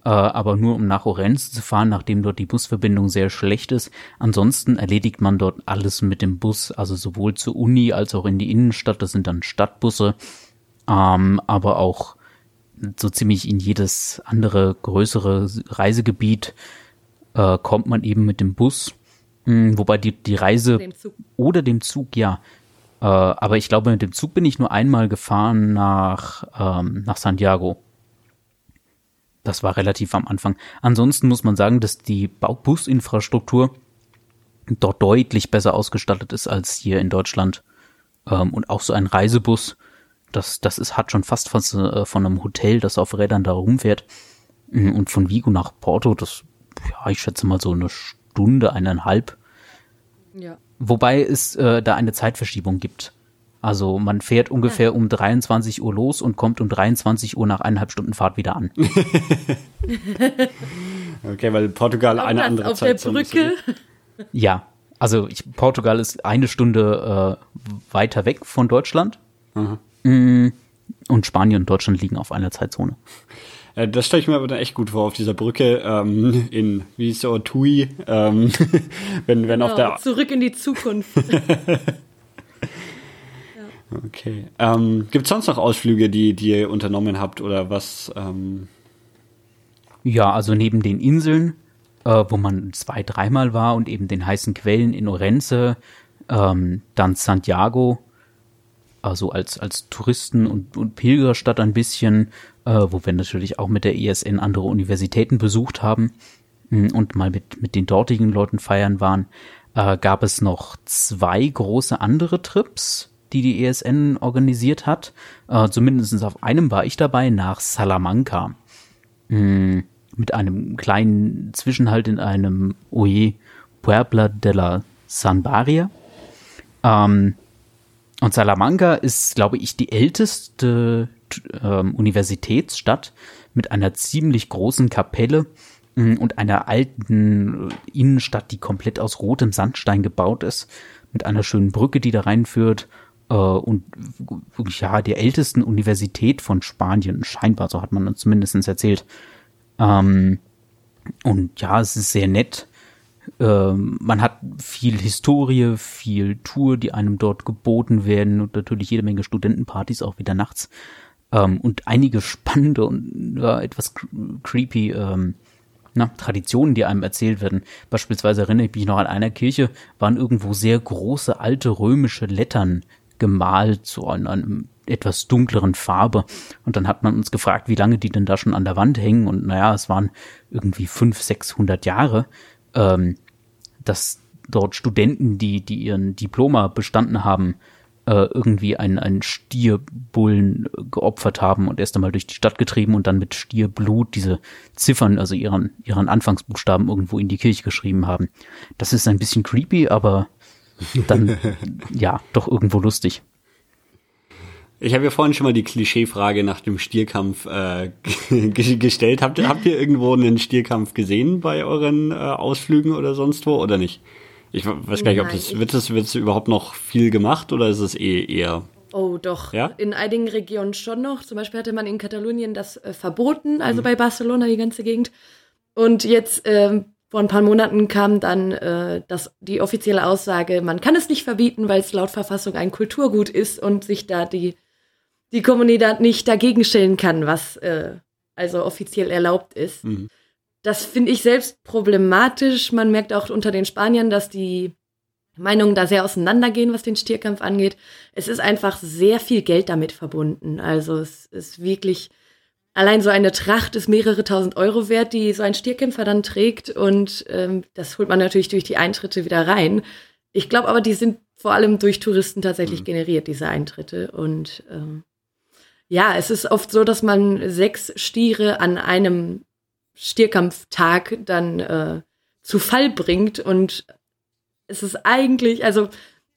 äh, aber nur um nach Orense zu fahren, nachdem dort die Busverbindung sehr schlecht ist. Ansonsten erledigt man dort alles mit dem Bus, also sowohl zur Uni als auch in die Innenstadt. Das sind dann Stadtbusse, ähm, aber auch so ziemlich in jedes andere größere Reisegebiet äh, kommt man eben mit dem Bus. Hm, wobei die, die Reise dem oder dem Zug, ja. Äh, aber ich glaube, mit dem Zug bin ich nur einmal gefahren nach, ähm, nach Santiago. Das war relativ am Anfang. Ansonsten muss man sagen, dass die Businfrastruktur dort deutlich besser ausgestattet ist als hier in Deutschland. Ähm, und auch so ein Reisebus, das, das ist, hat schon fast was äh, von einem Hotel, das auf Rädern da rumfährt. Mm, und von Vigo nach Porto, das, ja, ich schätze mal so eine Stunde, eineinhalb. Ja. Wobei es äh, da eine Zeitverschiebung gibt. Also man fährt ungefähr um 23 Uhr los und kommt um 23 Uhr nach eineinhalb Stunden Fahrt wieder an. okay, weil Portugal eine andere auf Zeit der Brücke. Ja, also ich, Portugal ist eine Stunde äh, weiter weg von Deutschland. Mhm. Und Spanien und Deutschland liegen auf einer Zeitzone. Äh, das stelle ich mir aber dann echt gut vor auf dieser Brücke ähm, in wie so Tui, ähm, wenn wenn genau, auf der zurück in die Zukunft. Okay. Ähm, Gibt es sonst noch Ausflüge, die, die ihr unternommen habt oder was? Ähm? Ja, also neben den Inseln, äh, wo man zwei, dreimal war und eben den heißen Quellen in Orense, ähm, dann Santiago, also als, als Touristen- und, und Pilgerstadt ein bisschen, äh, wo wir natürlich auch mit der ESN andere Universitäten besucht haben mh, hm, und mal mit, mit den dortigen Leuten feiern waren, äh, gab es noch zwei große andere Trips die die ESN organisiert hat. Äh, zumindest auf einem war ich dabei, nach Salamanca. Mm, mit einem kleinen Zwischenhalt in einem Oye Puebla de la San Baria. Ähm, und Salamanca ist, glaube ich, die älteste ähm, Universitätsstadt mit einer ziemlich großen Kapelle mm, und einer alten Innenstadt, die komplett aus rotem Sandstein gebaut ist, mit einer schönen Brücke, die da reinführt äh, und ja, der ältesten Universität von Spanien, scheinbar, so hat man uns zumindest erzählt. Ähm, und ja, es ist sehr nett. Ähm, man hat viel Historie, viel Tour, die einem dort geboten werden und natürlich jede Menge Studentenpartys auch wieder nachts. Ähm, und einige spannende und ja, etwas creepy ähm, na, Traditionen, die einem erzählt werden. Beispielsweise erinnere ich mich noch an einer Kirche, waren irgendwo sehr große alte römische Lettern gemalt, so an einem etwas dunkleren Farbe. Und dann hat man uns gefragt, wie lange die denn da schon an der Wand hängen. Und naja, es waren irgendwie fünf, sechshundert Jahre, ähm, dass dort Studenten, die, die ihren Diploma bestanden haben, äh, irgendwie einen, einen Stierbullen geopfert haben und erst einmal durch die Stadt getrieben und dann mit Stierblut diese Ziffern, also ihren, ihren Anfangsbuchstaben irgendwo in die Kirche geschrieben haben. Das ist ein bisschen creepy, aber dann ja doch irgendwo lustig. Ich habe ja vorhin schon mal die Klischeefrage nach dem Stierkampf äh, gestellt. Habt ihr, habt ihr irgendwo einen Stierkampf gesehen bei euren äh, Ausflügen oder sonst wo oder nicht? Ich weiß gar nicht, ob das wird das wird überhaupt noch viel gemacht oder ist es eh eher Oh, doch. Ja? In einigen Regionen schon noch. Zum Beispiel hatte man in Katalonien das äh, verboten, also mhm. bei Barcelona die ganze Gegend. Und jetzt ähm, vor ein paar Monaten kam dann äh, das, die offizielle Aussage, man kann es nicht verbieten, weil es laut Verfassung ein Kulturgut ist und sich da die, die Kommunität nicht dagegen stellen kann, was äh, also offiziell erlaubt ist. Mhm. Das finde ich selbst problematisch. Man merkt auch unter den Spaniern, dass die Meinungen da sehr auseinandergehen, was den Stierkampf angeht. Es ist einfach sehr viel Geld damit verbunden. Also es ist wirklich, allein so eine Tracht ist mehrere tausend Euro wert, die so ein Stierkämpfer dann trägt. Und ähm, das holt man natürlich durch die Eintritte wieder rein. Ich glaube aber, die sind vor allem durch Touristen tatsächlich mhm. generiert, diese Eintritte. Und ähm, ja, es ist oft so, dass man sechs Stiere an einem Stierkampftag dann äh, zu Fall bringt und es ist eigentlich, also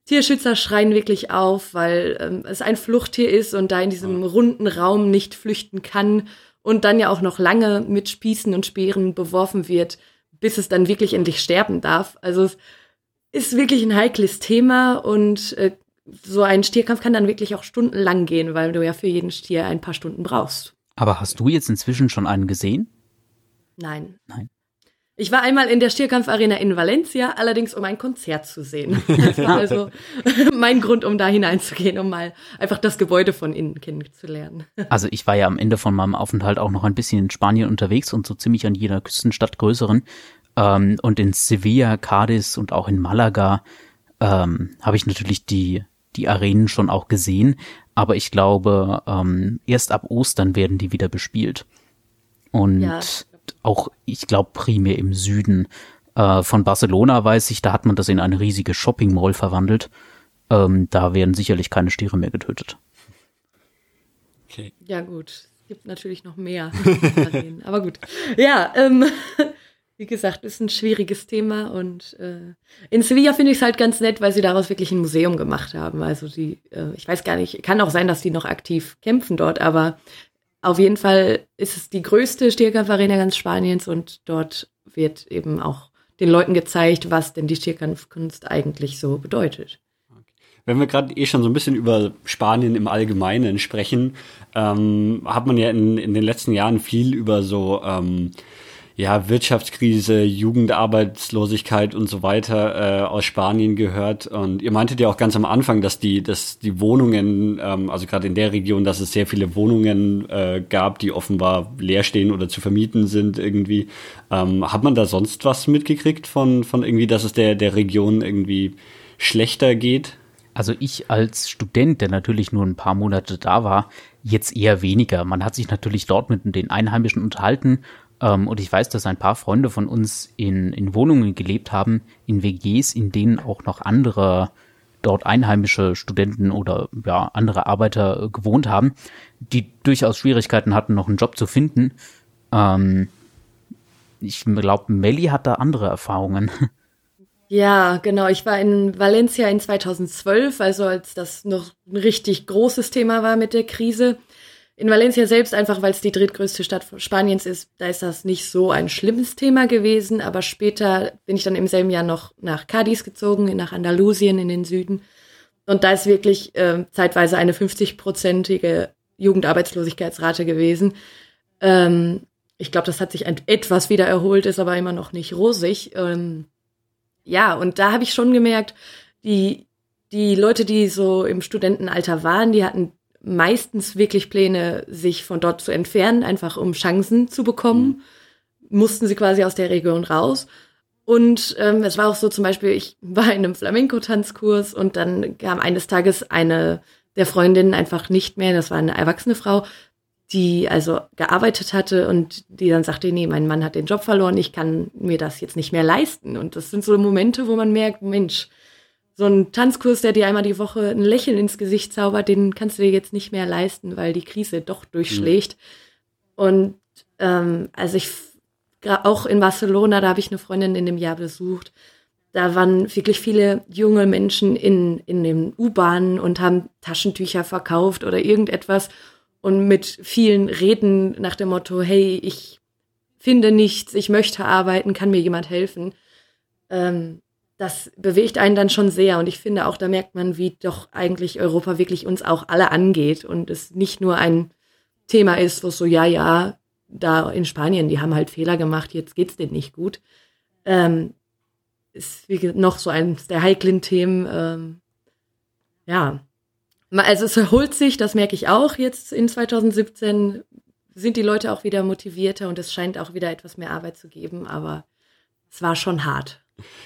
Tierschützer schreien wirklich auf, weil ähm, es ein Fluchttier ist und da in diesem runden Raum nicht flüchten kann und dann ja auch noch lange mit Spießen und Speeren beworfen wird, bis es dann wirklich endlich sterben darf. Also es ist wirklich ein heikles Thema und äh, so ein Stierkampf kann dann wirklich auch stundenlang gehen, weil du ja für jeden Stier ein paar Stunden brauchst. Aber hast du jetzt inzwischen schon einen gesehen? Nein. Nein. Ich war einmal in der Stierkampfarena in Valencia, allerdings um ein Konzert zu sehen. Das war also mein Grund, um da hineinzugehen, um mal einfach das Gebäude von innen kennenzulernen. Also ich war ja am Ende von meinem Aufenthalt auch noch ein bisschen in Spanien unterwegs und so ziemlich an jeder Küstenstadt größeren. Ähm, und in Sevilla, Cadiz und auch in Malaga ähm, habe ich natürlich die, die Arenen schon auch gesehen. Aber ich glaube, ähm, erst ab Ostern werden die wieder bespielt. Und ja auch, ich glaube, primär im Süden. Äh, von Barcelona weiß ich, da hat man das in eine riesige Shopping Mall verwandelt. Ähm, da werden sicherlich keine Stiere mehr getötet. Okay. Ja, gut. Es gibt natürlich noch mehr. Aber gut. Ja, ähm, wie gesagt, ist ein schwieriges Thema und äh, in Sevilla finde ich es halt ganz nett, weil sie daraus wirklich ein Museum gemacht haben. Also die, äh, ich weiß gar nicht, kann auch sein, dass die noch aktiv kämpfen dort, aber auf jeden Fall ist es die größte Stierkampfarena ganz Spaniens und dort wird eben auch den Leuten gezeigt, was denn die Stierkampfkunst eigentlich so bedeutet. Wenn wir gerade eh schon so ein bisschen über Spanien im Allgemeinen sprechen, ähm, hat man ja in, in den letzten Jahren viel über so ähm, ja, Wirtschaftskrise, Jugendarbeitslosigkeit und so weiter äh, aus Spanien gehört. Und ihr meintet ja auch ganz am Anfang, dass die, dass die Wohnungen, ähm, also gerade in der Region, dass es sehr viele Wohnungen äh, gab, die offenbar leer stehen oder zu vermieten sind irgendwie. Ähm, hat man da sonst was mitgekriegt von, von irgendwie, dass es der, der Region irgendwie schlechter geht? Also ich als Student, der natürlich nur ein paar Monate da war, jetzt eher weniger. Man hat sich natürlich dort mit den Einheimischen unterhalten ähm, und ich weiß, dass ein paar Freunde von uns in, in Wohnungen gelebt haben, in WGs, in denen auch noch andere dort einheimische Studenten oder ja, andere Arbeiter gewohnt haben, die durchaus Schwierigkeiten hatten, noch einen Job zu finden. Ähm, ich glaube, Melli hat da andere Erfahrungen. Ja, genau. Ich war in Valencia in 2012, also als das noch ein richtig großes Thema war mit der Krise. In Valencia selbst, einfach weil es die drittgrößte Stadt Spaniens ist, da ist das nicht so ein schlimmes Thema gewesen. Aber später bin ich dann im selben Jahr noch nach Cadiz gezogen, nach Andalusien in den Süden. Und da ist wirklich äh, zeitweise eine 50-prozentige Jugendarbeitslosigkeitsrate gewesen. Ähm, ich glaube, das hat sich ein, etwas wieder erholt, ist aber immer noch nicht rosig. Ähm, ja, und da habe ich schon gemerkt, die, die Leute, die so im Studentenalter waren, die hatten meistens wirklich Pläne, sich von dort zu entfernen, einfach um Chancen zu bekommen. Mhm. Mussten sie quasi aus der Region raus. Und ähm, es war auch so zum Beispiel, ich war in einem Flamenco-Tanzkurs und dann kam eines Tages eine der Freundinnen einfach nicht mehr, das war eine erwachsene Frau, die also gearbeitet hatte und die dann sagte, nee, mein Mann hat den Job verloren, ich kann mir das jetzt nicht mehr leisten. Und das sind so Momente, wo man merkt, Mensch, so ein Tanzkurs, der dir einmal die Woche ein Lächeln ins Gesicht zaubert, den kannst du dir jetzt nicht mehr leisten, weil die Krise doch durchschlägt. Mhm. Und ähm, also ich auch in Barcelona, da habe ich eine Freundin in dem Jahr besucht. da waren wirklich viele junge Menschen in, in den U-Bahnen und haben Taschentücher verkauft oder irgendetwas und mit vielen Reden nach dem Motto, hey, ich finde nichts, ich möchte arbeiten, kann mir jemand helfen. Ähm, das bewegt einen dann schon sehr und ich finde auch, da merkt man, wie doch eigentlich Europa wirklich uns auch alle angeht und es nicht nur ein Thema ist, wo so, ja, ja, da in Spanien, die haben halt Fehler gemacht, jetzt geht's denen nicht gut. Ähm, ist wie noch so eines der heiklen Themen. Ähm, ja, also es erholt sich, das merke ich auch jetzt in 2017 sind die Leute auch wieder motivierter und es scheint auch wieder etwas mehr Arbeit zu geben, aber es war schon hart.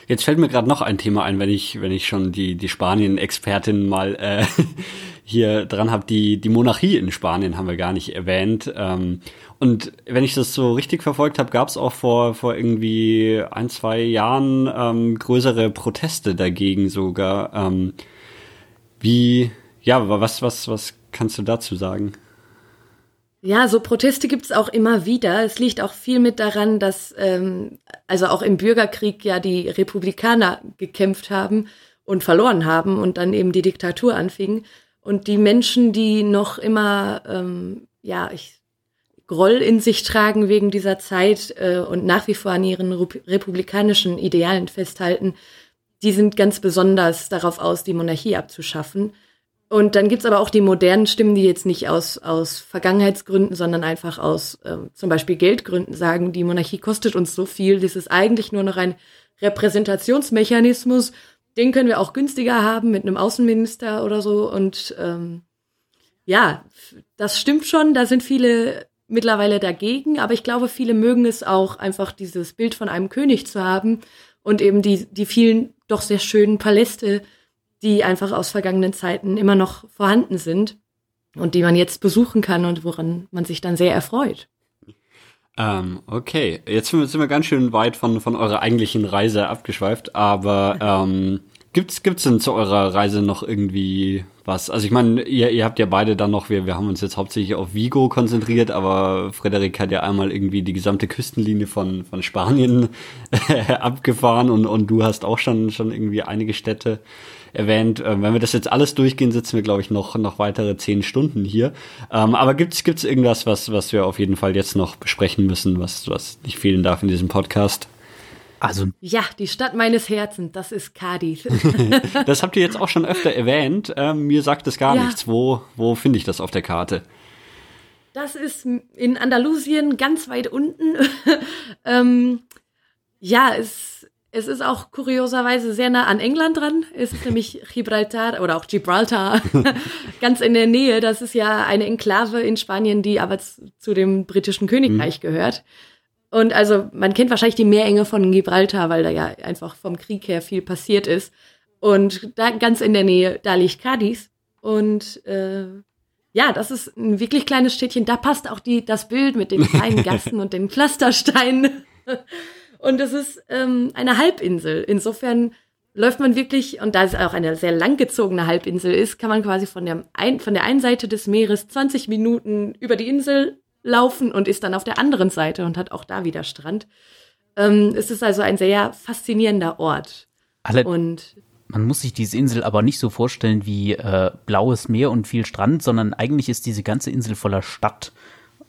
Jetzt fällt mir gerade noch ein Thema ein, wenn ich, wenn ich schon die, die Spanien-Expertin mal äh, hier dran habe. Die, die Monarchie in Spanien haben wir gar nicht erwähnt. Ähm, und wenn ich das so richtig verfolgt habe, gab es auch vor, vor irgendwie ein, zwei Jahren ähm, größere Proteste dagegen sogar. Ähm, wie, ja, was, was, was kannst du dazu sagen? Ja, so Proteste gibt's auch immer wieder. Es liegt auch viel mit daran, dass ähm, also auch im Bürgerkrieg ja die Republikaner gekämpft haben und verloren haben und dann eben die Diktatur anfing. Und die Menschen, die noch immer ähm, ja ich, Groll in sich tragen wegen dieser Zeit äh, und nach wie vor an ihren republikanischen Idealen festhalten, die sind ganz besonders darauf aus, die Monarchie abzuschaffen. Und dann gibt's aber auch die modernen Stimmen, die jetzt nicht aus, aus Vergangenheitsgründen, sondern einfach aus äh, zum Beispiel Geldgründen sagen, die Monarchie kostet uns so viel, das ist eigentlich nur noch ein Repräsentationsmechanismus, den können wir auch günstiger haben mit einem Außenminister oder so. Und ähm, ja, das stimmt schon, da sind viele mittlerweile dagegen, aber ich glaube, viele mögen es auch, einfach dieses Bild von einem König zu haben und eben die, die vielen doch sehr schönen Paläste die einfach aus vergangenen Zeiten immer noch vorhanden sind und die man jetzt besuchen kann und woran man sich dann sehr erfreut. Ähm, okay, jetzt sind wir ganz schön weit von, von eurer eigentlichen Reise abgeschweift, aber ähm, gibt's gibt's denn zu eurer Reise noch irgendwie was? Also ich meine, ihr, ihr habt ja beide dann noch, wir, wir haben uns jetzt hauptsächlich auf Vigo konzentriert, aber Frederik hat ja einmal irgendwie die gesamte Küstenlinie von, von Spanien abgefahren und, und du hast auch schon, schon irgendwie einige Städte erwähnt. Ähm, wenn wir das jetzt alles durchgehen, sitzen wir, glaube ich, noch, noch weitere zehn Stunden hier. Ähm, aber gibt's gibt's irgendwas, was, was wir auf jeden Fall jetzt noch besprechen müssen, was, was nicht fehlen darf in diesem Podcast? Also ja, die Stadt meines Herzens, das ist Cadiz. das habt ihr jetzt auch schon öfter erwähnt. Ähm, mir sagt es gar ja. nichts. Wo, wo finde ich das auf der Karte? Das ist in Andalusien ganz weit unten. ähm, ja, es es ist auch kurioserweise sehr nah an England dran. Es ist nämlich Gibraltar oder auch Gibraltar ganz in der Nähe. Das ist ja eine Enklave in Spanien, die aber zu dem britischen Königreich mhm. gehört. Und also man kennt wahrscheinlich die Meerenge von Gibraltar, weil da ja einfach vom Krieg her viel passiert ist. Und da ganz in der Nähe, da liegt Cadiz. Und äh, ja, das ist ein wirklich kleines Städtchen. Da passt auch die, das Bild mit den kleinen Gassen und den Pflastersteinen. Und es ist ähm, eine Halbinsel. Insofern läuft man wirklich, und da es auch eine sehr langgezogene Halbinsel ist, kann man quasi von der, ein, von der einen Seite des Meeres 20 Minuten über die Insel laufen und ist dann auf der anderen Seite und hat auch da wieder Strand. Ähm, es ist also ein sehr faszinierender Ort. Alle, und man muss sich diese Insel aber nicht so vorstellen wie äh, blaues Meer und viel Strand, sondern eigentlich ist diese ganze Insel voller Stadt.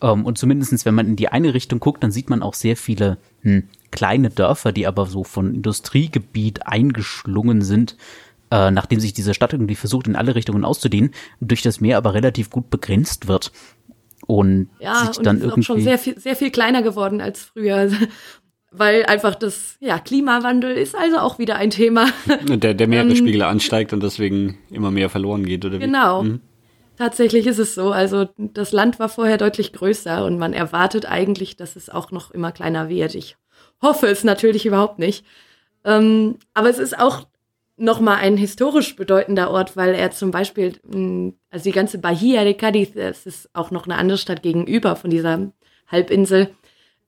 Ähm, und zumindestens, wenn man in die eine Richtung guckt, dann sieht man auch sehr viele hm, kleine Dörfer, die aber so von Industriegebiet eingeschlungen sind, äh, nachdem sich diese Stadt irgendwie versucht, in alle Richtungen auszudehnen, durch das Meer aber relativ gut begrenzt wird. Und ja, sich dann und irgendwie. Ist auch schon sehr viel, sehr viel kleiner geworden als früher. Weil einfach das, ja, Klimawandel ist also auch wieder ein Thema. Der, der Meeresspiegel ähm, ansteigt und deswegen immer mehr verloren geht, oder wie? Genau. Mhm. Tatsächlich ist es so. Also das Land war vorher deutlich größer und man erwartet eigentlich, dass es auch noch immer kleiner wird. Ich hoffe es natürlich überhaupt nicht. Ähm, aber es ist auch nochmal ein historisch bedeutender Ort, weil er zum Beispiel, hm, also die ganze Bahia de Cádiz, das ist auch noch eine andere Stadt gegenüber von dieser Halbinsel.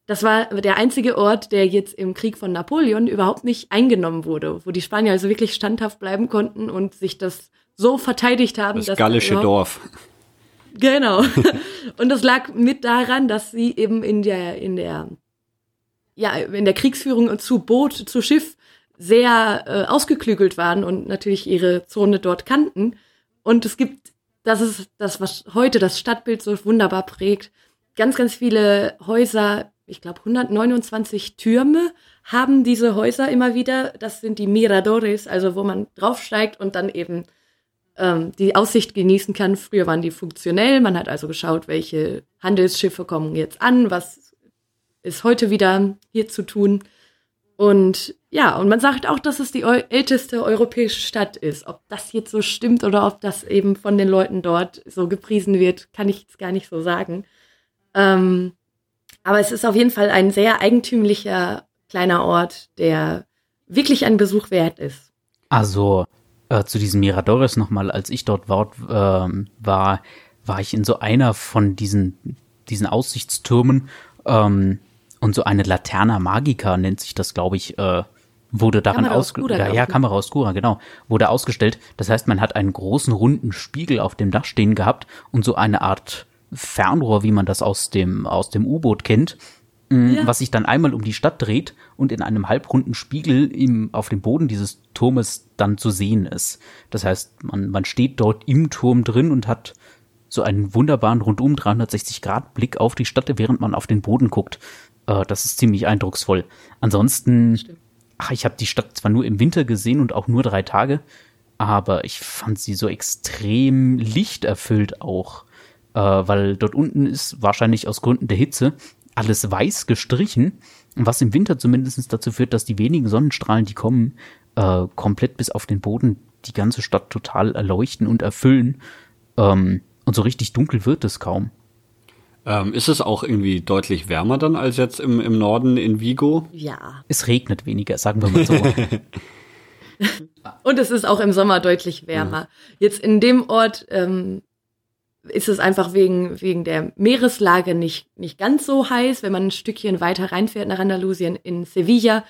Das war der einzige Ort, der jetzt im Krieg von Napoleon überhaupt nicht eingenommen wurde, wo die Spanier also wirklich standhaft bleiben konnten und sich das so verteidigt haben. Das gallische Dorf. Genau. Und das lag mit daran, dass sie eben in der, in der, ja, in der Kriegsführung zu Boot, zu Schiff sehr äh, ausgeklügelt waren und natürlich ihre Zone dort kannten. Und es gibt, das ist das, was heute das Stadtbild so wunderbar prägt, ganz, ganz viele Häuser, ich glaube 129 Türme haben diese Häuser immer wieder. Das sind die Miradores, also wo man draufsteigt und dann eben ähm, die Aussicht genießen kann. Früher waren die funktionell. Man hat also geschaut, welche Handelsschiffe kommen jetzt an, was ist heute wieder hier zu tun. Und ja, und man sagt auch, dass es die älteste europäische Stadt ist. Ob das jetzt so stimmt oder ob das eben von den Leuten dort so gepriesen wird, kann ich jetzt gar nicht so sagen. Ähm, aber es ist auf jeden Fall ein sehr eigentümlicher kleiner Ort, der wirklich ein Besuch wert ist. Also äh, zu diesem Miradores nochmal, als ich dort war, äh, war, war ich in so einer von diesen, diesen Aussichtstürmen ähm, und so eine Laterna Magica nennt sich das, glaube ich, äh, wurde darin ausgestellt. Ja, ja, Kamera Oscura, genau, wurde ausgestellt. Das heißt, man hat einen großen runden Spiegel auf dem Dach stehen gehabt und so eine Art Fernrohr, wie man das aus dem aus dem U-Boot kennt, ja. was sich dann einmal um die Stadt dreht und in einem halbrunden Spiegel im, auf dem Boden dieses Turmes dann zu sehen ist. Das heißt, man, man steht dort im Turm drin und hat so einen wunderbaren rundum 360 Grad Blick auf die Stadt, während man auf den Boden guckt. Äh, das ist ziemlich eindrucksvoll. Ansonsten, ach, ich habe die Stadt zwar nur im Winter gesehen und auch nur drei Tage, aber ich fand sie so extrem lichterfüllt auch, äh, weil dort unten ist wahrscheinlich aus Gründen der Hitze alles weiß gestrichen, was im Winter zumindest dazu führt, dass die wenigen Sonnenstrahlen, die kommen, äh, komplett bis auf den Boden die ganze Stadt total erleuchten und erfüllen. Ähm, und so richtig dunkel wird es kaum. Ähm, ist es auch irgendwie deutlich wärmer dann als jetzt im, im Norden in Vigo? Ja. Es regnet weniger, sagen wir mal so. und es ist auch im Sommer deutlich wärmer. Ja. Jetzt in dem Ort ähm, ist es einfach wegen, wegen der Meereslage nicht, nicht ganz so heiß. Wenn man ein Stückchen weiter reinfährt nach Andalusien in Sevilla,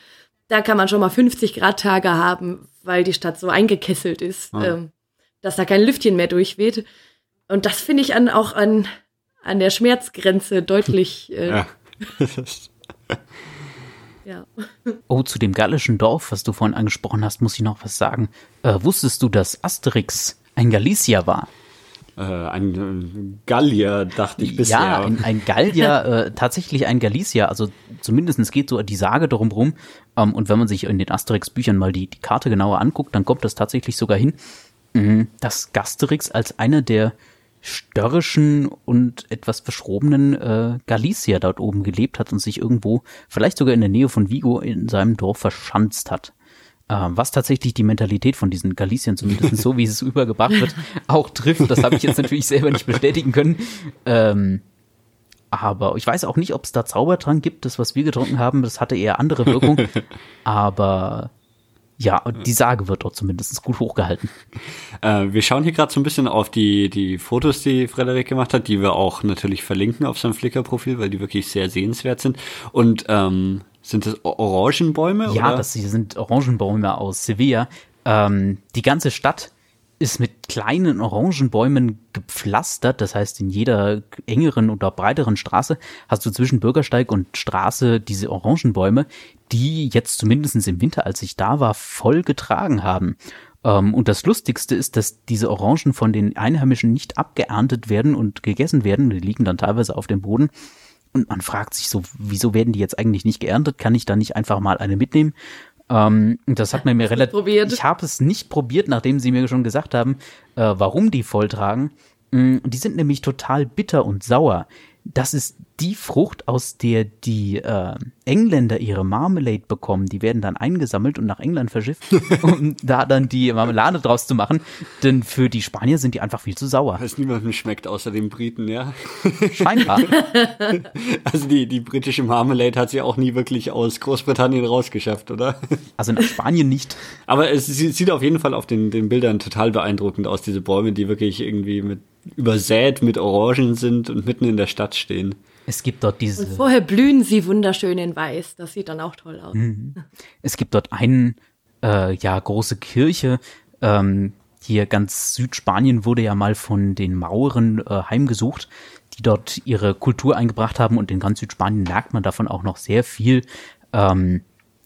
da kann man schon mal 50 Grad Tage haben, weil die Stadt so eingekesselt ist, ah. ähm, dass da kein Lüftchen mehr durchweht. Und das finde ich an, auch an, an der Schmerzgrenze deutlich. Äh, ja. ja. Oh, zu dem gallischen Dorf, was du vorhin angesprochen hast, muss ich noch was sagen. Äh, wusstest du, dass Asterix ein Galicia war? Äh, ein Gallier, dachte ich bisher. Ja, ein, ein Gallier, äh, tatsächlich ein Galicier. Also zumindestens geht so die Sage darum rum. Ähm, und wenn man sich in den Asterix-Büchern mal die, die Karte genauer anguckt, dann kommt das tatsächlich sogar hin, mh, dass Gasterix als einer der störrischen und etwas verschrobenen äh, Galicier dort oben gelebt hat und sich irgendwo, vielleicht sogar in der Nähe von Vigo, in seinem Dorf verschanzt hat. Ähm, was tatsächlich die Mentalität von diesen Galicien, zumindest so wie es übergebracht wird, auch trifft. Das habe ich jetzt natürlich selber nicht bestätigen können. Ähm, aber ich weiß auch nicht, ob es da Zaubertrank gibt. Das, was wir getrunken haben, das hatte eher andere Wirkung. aber ja, die Sage wird dort zumindest gut hochgehalten. Äh, wir schauen hier gerade so ein bisschen auf die, die Fotos, die Frederik gemacht hat, die wir auch natürlich verlinken auf seinem Flickr-Profil, weil die wirklich sehr sehenswert sind. Und ähm, sind das Orangenbäume? Ja, oder? das sind Orangenbäume aus Sevilla. Ähm, die ganze Stadt ist mit kleinen Orangenbäumen gepflastert. Das heißt, in jeder engeren oder breiteren Straße hast du zwischen Bürgersteig und Straße diese Orangenbäume, die jetzt zumindest im Winter, als ich da war, voll getragen haben. Ähm, und das Lustigste ist, dass diese Orangen von den Einheimischen nicht abgeerntet werden und gegessen werden. Die liegen dann teilweise auf dem Boden und man fragt sich so, wieso werden die jetzt eigentlich nicht geerntet? Kann ich da nicht einfach mal eine mitnehmen? Ähm, das hat man mir relativ. Ich habe es nicht probiert, nachdem sie mir schon gesagt haben, äh, warum die volltragen. Mm, die sind nämlich total bitter und sauer. Das ist die Frucht, aus der die äh, Engländer ihre Marmelade bekommen, die werden dann eingesammelt und nach England verschifft, um da dann die Marmelade draus zu machen. Denn für die Spanier sind die einfach viel zu sauer. Was niemandem schmeckt, außer den Briten, ja. Scheinbar. Also die, die britische Marmelade hat sie auch nie wirklich aus Großbritannien rausgeschafft, oder? Also nach Spanien nicht. Aber es sieht auf jeden Fall auf den, den Bildern total beeindruckend aus, diese Bäume, die wirklich irgendwie mit übersät mit Orangen sind und mitten in der Stadt stehen. Es gibt dort diese. Und vorher blühen sie wunderschön in Weiß. Das sieht dann auch toll aus. Mhm. Es gibt dort einen, äh, ja, große Kirche. Ähm, hier ganz Südspanien wurde ja mal von den Mauren äh, heimgesucht, die dort ihre Kultur eingebracht haben und in ganz Südspanien merkt man davon auch noch sehr viel. Ähm,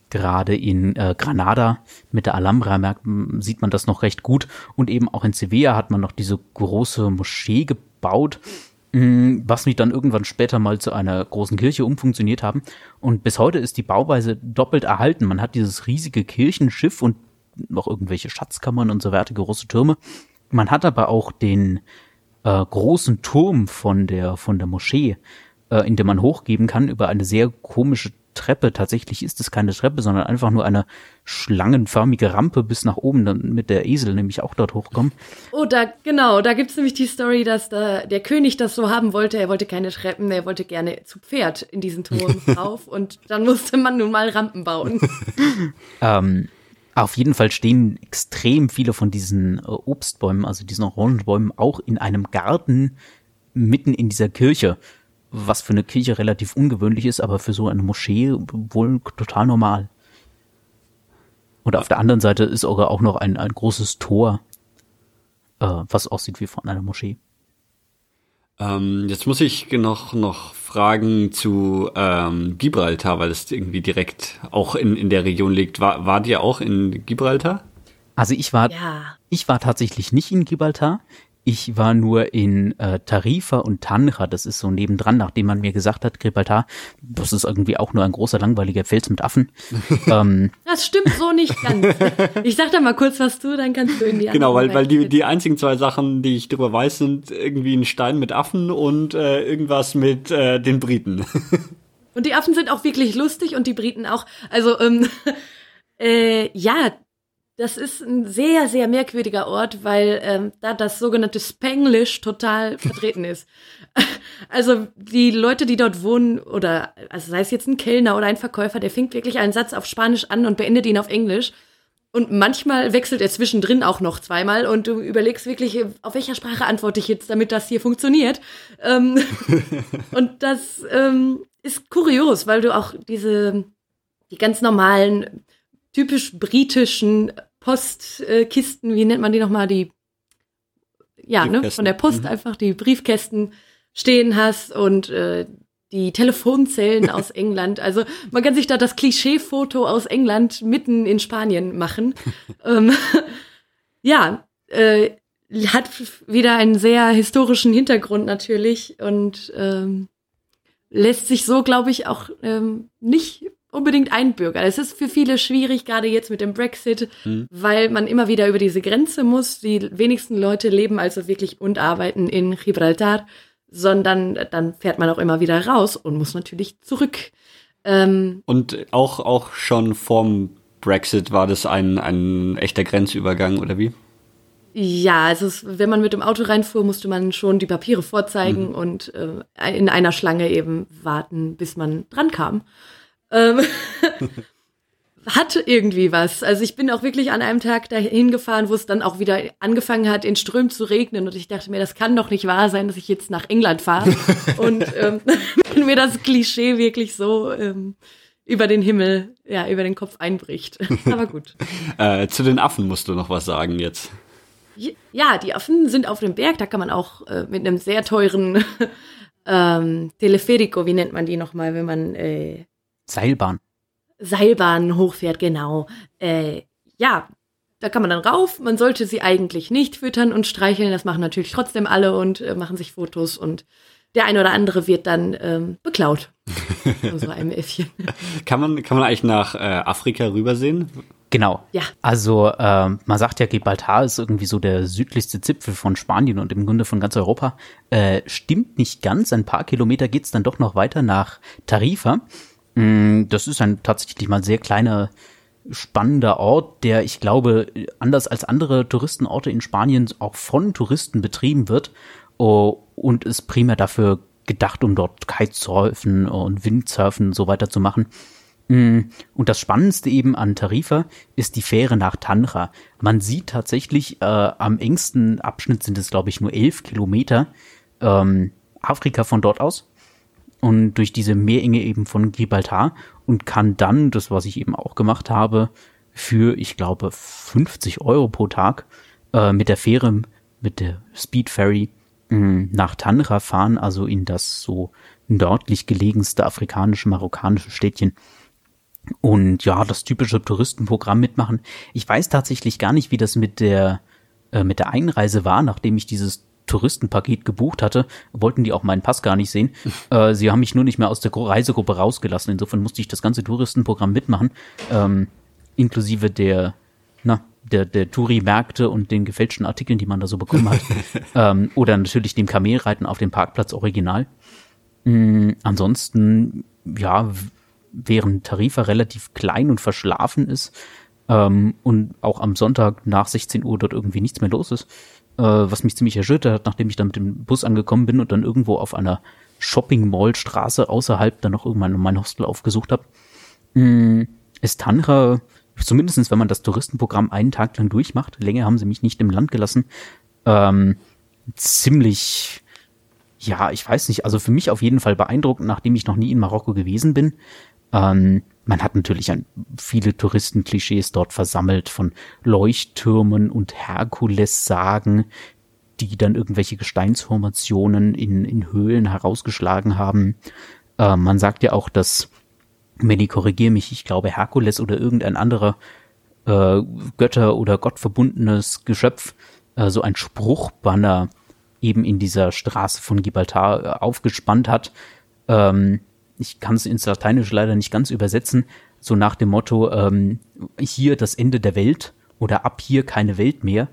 Gerade in äh, Granada mit der Alhambra merkt, sieht man das noch recht gut. Und eben auch in Sevilla hat man noch diese große Moschee gebaut, was mich dann irgendwann später mal zu einer großen Kirche umfunktioniert haben. Und bis heute ist die Bauweise doppelt erhalten. Man hat dieses riesige Kirchenschiff und noch irgendwelche Schatzkammern und so weiter, große Türme. Man hat aber auch den äh, großen Turm von der von der Moschee, äh, in dem man hochgeben kann über eine sehr komische Treppe. Tatsächlich ist es keine Treppe, sondern einfach nur eine schlangenförmige Rampe bis nach oben, damit der Esel nämlich auch dort hochkommt. Oh, da, genau, da gibt's nämlich die Story, dass da der König das so haben wollte. Er wollte keine Treppen, er wollte gerne zu Pferd in diesen Turm rauf und dann musste man nun mal Rampen bauen. ähm, auf jeden Fall stehen extrem viele von diesen äh, Obstbäumen, also diesen Orangenbäumen, auch in einem Garten mitten in dieser Kirche was für eine Kirche relativ ungewöhnlich ist, aber für so eine Moschee wohl total normal. Und auf der anderen Seite ist auch noch ein, ein großes Tor, äh, was aussieht wie von einer Moschee. Ähm, jetzt muss ich noch, noch fragen zu ähm, Gibraltar, weil es irgendwie direkt auch in, in der Region liegt. War, war ihr auch in Gibraltar? Also ich war, ja. ich war tatsächlich nicht in Gibraltar. Ich war nur in äh, Tarifa und Tanra, das ist so nebendran, nachdem man mir gesagt hat, Gibraltar, das ist irgendwie auch nur ein großer, langweiliger Fels mit Affen. ähm, das stimmt so nicht ganz. Ich sag da mal kurz was zu, dann kannst du in die Genau, weil, weil die, die einzigen zwei Sachen, die ich darüber weiß, sind irgendwie ein Stein mit Affen und äh, irgendwas mit äh, den Briten. Und die Affen sind auch wirklich lustig und die Briten auch. Also, ähm, äh, ja, das ist ein sehr, sehr merkwürdiger Ort, weil ähm, da das sogenannte Spanglish total vertreten ist. Also die Leute, die dort wohnen, oder also sei es jetzt ein Kellner oder ein Verkäufer, der fängt wirklich einen Satz auf Spanisch an und beendet ihn auf Englisch. Und manchmal wechselt er zwischendrin auch noch zweimal und du überlegst wirklich, auf welcher Sprache antworte ich jetzt, damit das hier funktioniert. Ähm, und das ähm, ist kurios, weil du auch diese, die ganz normalen, typisch britischen Postkisten, wie nennt man die nochmal, die, ja, ne, von der Post mhm. einfach die Briefkästen stehen hast und äh, die Telefonzellen aus England. Also man kann sich da das Klischeefoto aus England mitten in Spanien machen. ähm, ja, äh, hat wieder einen sehr historischen Hintergrund natürlich und ähm, lässt sich so, glaube ich, auch ähm, nicht unbedingt einbürgern. Es ist für viele schwierig, gerade jetzt mit dem Brexit, mhm. weil man immer wieder über diese Grenze muss. Die wenigsten Leute leben also wirklich und arbeiten in Gibraltar, sondern dann fährt man auch immer wieder raus und muss natürlich zurück. Ähm, und auch, auch schon vorm Brexit war das ein, ein echter Grenzübergang, oder wie? Ja, also es, wenn man mit dem Auto reinfuhr, musste man schon die Papiere vorzeigen mhm. und äh, in einer Schlange eben warten, bis man dran kam. Ähm, hat irgendwie was. Also ich bin auch wirklich an einem Tag dahin gefahren, wo es dann auch wieder angefangen hat, in Strömen zu regnen. Und ich dachte mir, das kann doch nicht wahr sein, dass ich jetzt nach England fahre. und ähm, mir das Klischee wirklich so ähm, über den Himmel, ja, über den Kopf einbricht. Aber gut. äh, zu den Affen musst du noch was sagen jetzt. Ja, die Affen sind auf dem Berg. Da kann man auch äh, mit einem sehr teuren ähm, Teleferico, wie nennt man die nochmal, wenn man äh, Seilbahn. Seilbahn hochfährt, genau. Äh, ja, da kann man dann rauf. Man sollte sie eigentlich nicht füttern und streicheln. Das machen natürlich trotzdem alle und äh, machen sich Fotos und der eine oder andere wird dann ähm, beklaut. Von so einem Äffchen. kann, man, kann man eigentlich nach äh, Afrika rübersehen? Genau. Ja. Also ähm, man sagt ja, Gibraltar ist irgendwie so der südlichste Zipfel von Spanien und im Grunde von ganz Europa. Äh, stimmt nicht ganz. Ein paar Kilometer geht's dann doch noch weiter nach Tarifa. Mm, das ist ein tatsächlich mal sehr kleiner, spannender Ort, der, ich glaube, anders als andere Touristenorte in Spanien auch von Touristen betrieben wird oh, und ist primär dafür gedacht, um dort Kitesurfen und Windsurfen und so weiter zu machen. Mm, und das Spannendste eben an Tarifa ist die Fähre nach Tanra. Man sieht tatsächlich, äh, am engsten Abschnitt sind es, glaube ich, nur elf Kilometer ähm, Afrika von dort aus und durch diese Meerenge eben von Gibraltar und kann dann, das was ich eben auch gemacht habe, für, ich glaube, 50 Euro pro Tag äh, mit der Fähre, mit der Speed Ferry mh, mm, nach Tanra fahren, also in das so nördlich gelegenste afrikanische, marokkanische Städtchen. und ja, das typische Touristenprogramm mitmachen. Ich weiß tatsächlich gar nicht, wie das mit der, äh, mit der Einreise war, nachdem ich dieses Touristenpaket gebucht hatte, wollten die auch meinen Pass gar nicht sehen. Äh, sie haben mich nur nicht mehr aus der Reisegruppe rausgelassen. Insofern musste ich das ganze Touristenprogramm mitmachen, ähm, inklusive der, na, der, der Touri-Märkte und den gefälschten Artikeln, die man da so bekommen hat. ähm, oder natürlich dem Kamelreiten auf dem Parkplatz original. Mhm, ansonsten, ja, während Tarifa relativ klein und verschlafen ist ähm, und auch am Sonntag nach 16 Uhr dort irgendwie nichts mehr los ist, äh, was mich ziemlich erschüttert hat, nachdem ich dann mit dem Bus angekommen bin und dann irgendwo auf einer Shopping-Mall-Straße außerhalb dann noch irgendwann mein Hostel aufgesucht habe, mm, ist Tanra, zumindestens wenn man das Touristenprogramm einen Tag lang durchmacht, länger haben sie mich nicht im Land gelassen, ähm, ziemlich, ja, ich weiß nicht, also für mich auf jeden Fall beeindruckend, nachdem ich noch nie in Marokko gewesen bin. Ähm, man hat natürlich ein, viele Touristenklischees dort versammelt von Leuchttürmen und Herkules-Sagen, die dann irgendwelche Gesteinsformationen in, in Höhlen herausgeschlagen haben. Äh, man sagt ja auch, dass, Manny, korrigier mich, ich glaube Herkules oder irgendein anderer äh, Götter- oder Gottverbundenes Geschöpf äh, so ein Spruchbanner eben in dieser Straße von Gibraltar äh, aufgespannt hat, ähm, ich kann es ins Lateinische leider nicht ganz übersetzen, so nach dem Motto, ähm, hier das Ende der Welt oder ab hier keine Welt mehr.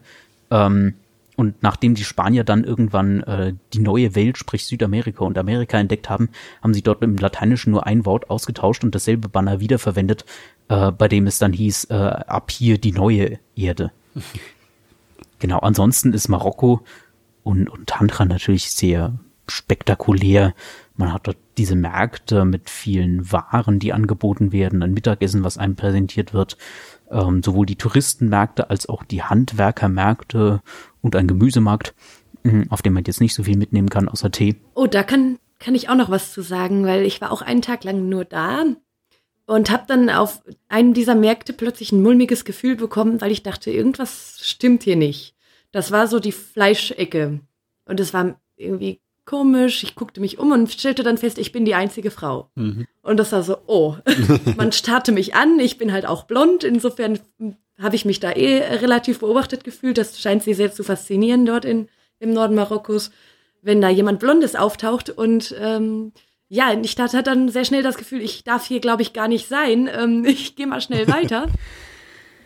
Ähm, und nachdem die Spanier dann irgendwann äh, die neue Welt, sprich Südamerika und Amerika entdeckt haben, haben sie dort im Lateinischen nur ein Wort ausgetauscht und dasselbe Banner wiederverwendet, äh, bei dem es dann hieß, äh, ab hier die neue Erde. genau, ansonsten ist Marokko und, und Tantra natürlich sehr spektakulär. Man hat dort diese Märkte mit vielen Waren, die angeboten werden, ein Mittagessen, was einem präsentiert wird, ähm, sowohl die Touristenmärkte als auch die Handwerkermärkte und ein Gemüsemarkt, mh, auf dem man jetzt nicht so viel mitnehmen kann, außer Tee. Oh, da kann, kann ich auch noch was zu sagen, weil ich war auch einen Tag lang nur da und habe dann auf einem dieser Märkte plötzlich ein mulmiges Gefühl bekommen, weil ich dachte, irgendwas stimmt hier nicht. Das war so die Fleischecke und es war irgendwie komisch. Ich guckte mich um und stellte dann fest, ich bin die einzige Frau. Mhm. Und das war so, oh, man starrte mich an. Ich bin halt auch blond. Insofern habe ich mich da eh relativ beobachtet gefühlt. Das scheint sie sehr zu faszinieren dort in, im Norden Marokkos, wenn da jemand Blondes auftaucht. Und ähm, ja, ich hatte dann sehr schnell das Gefühl, ich darf hier, glaube ich, gar nicht sein. Ähm, ich gehe mal schnell weiter.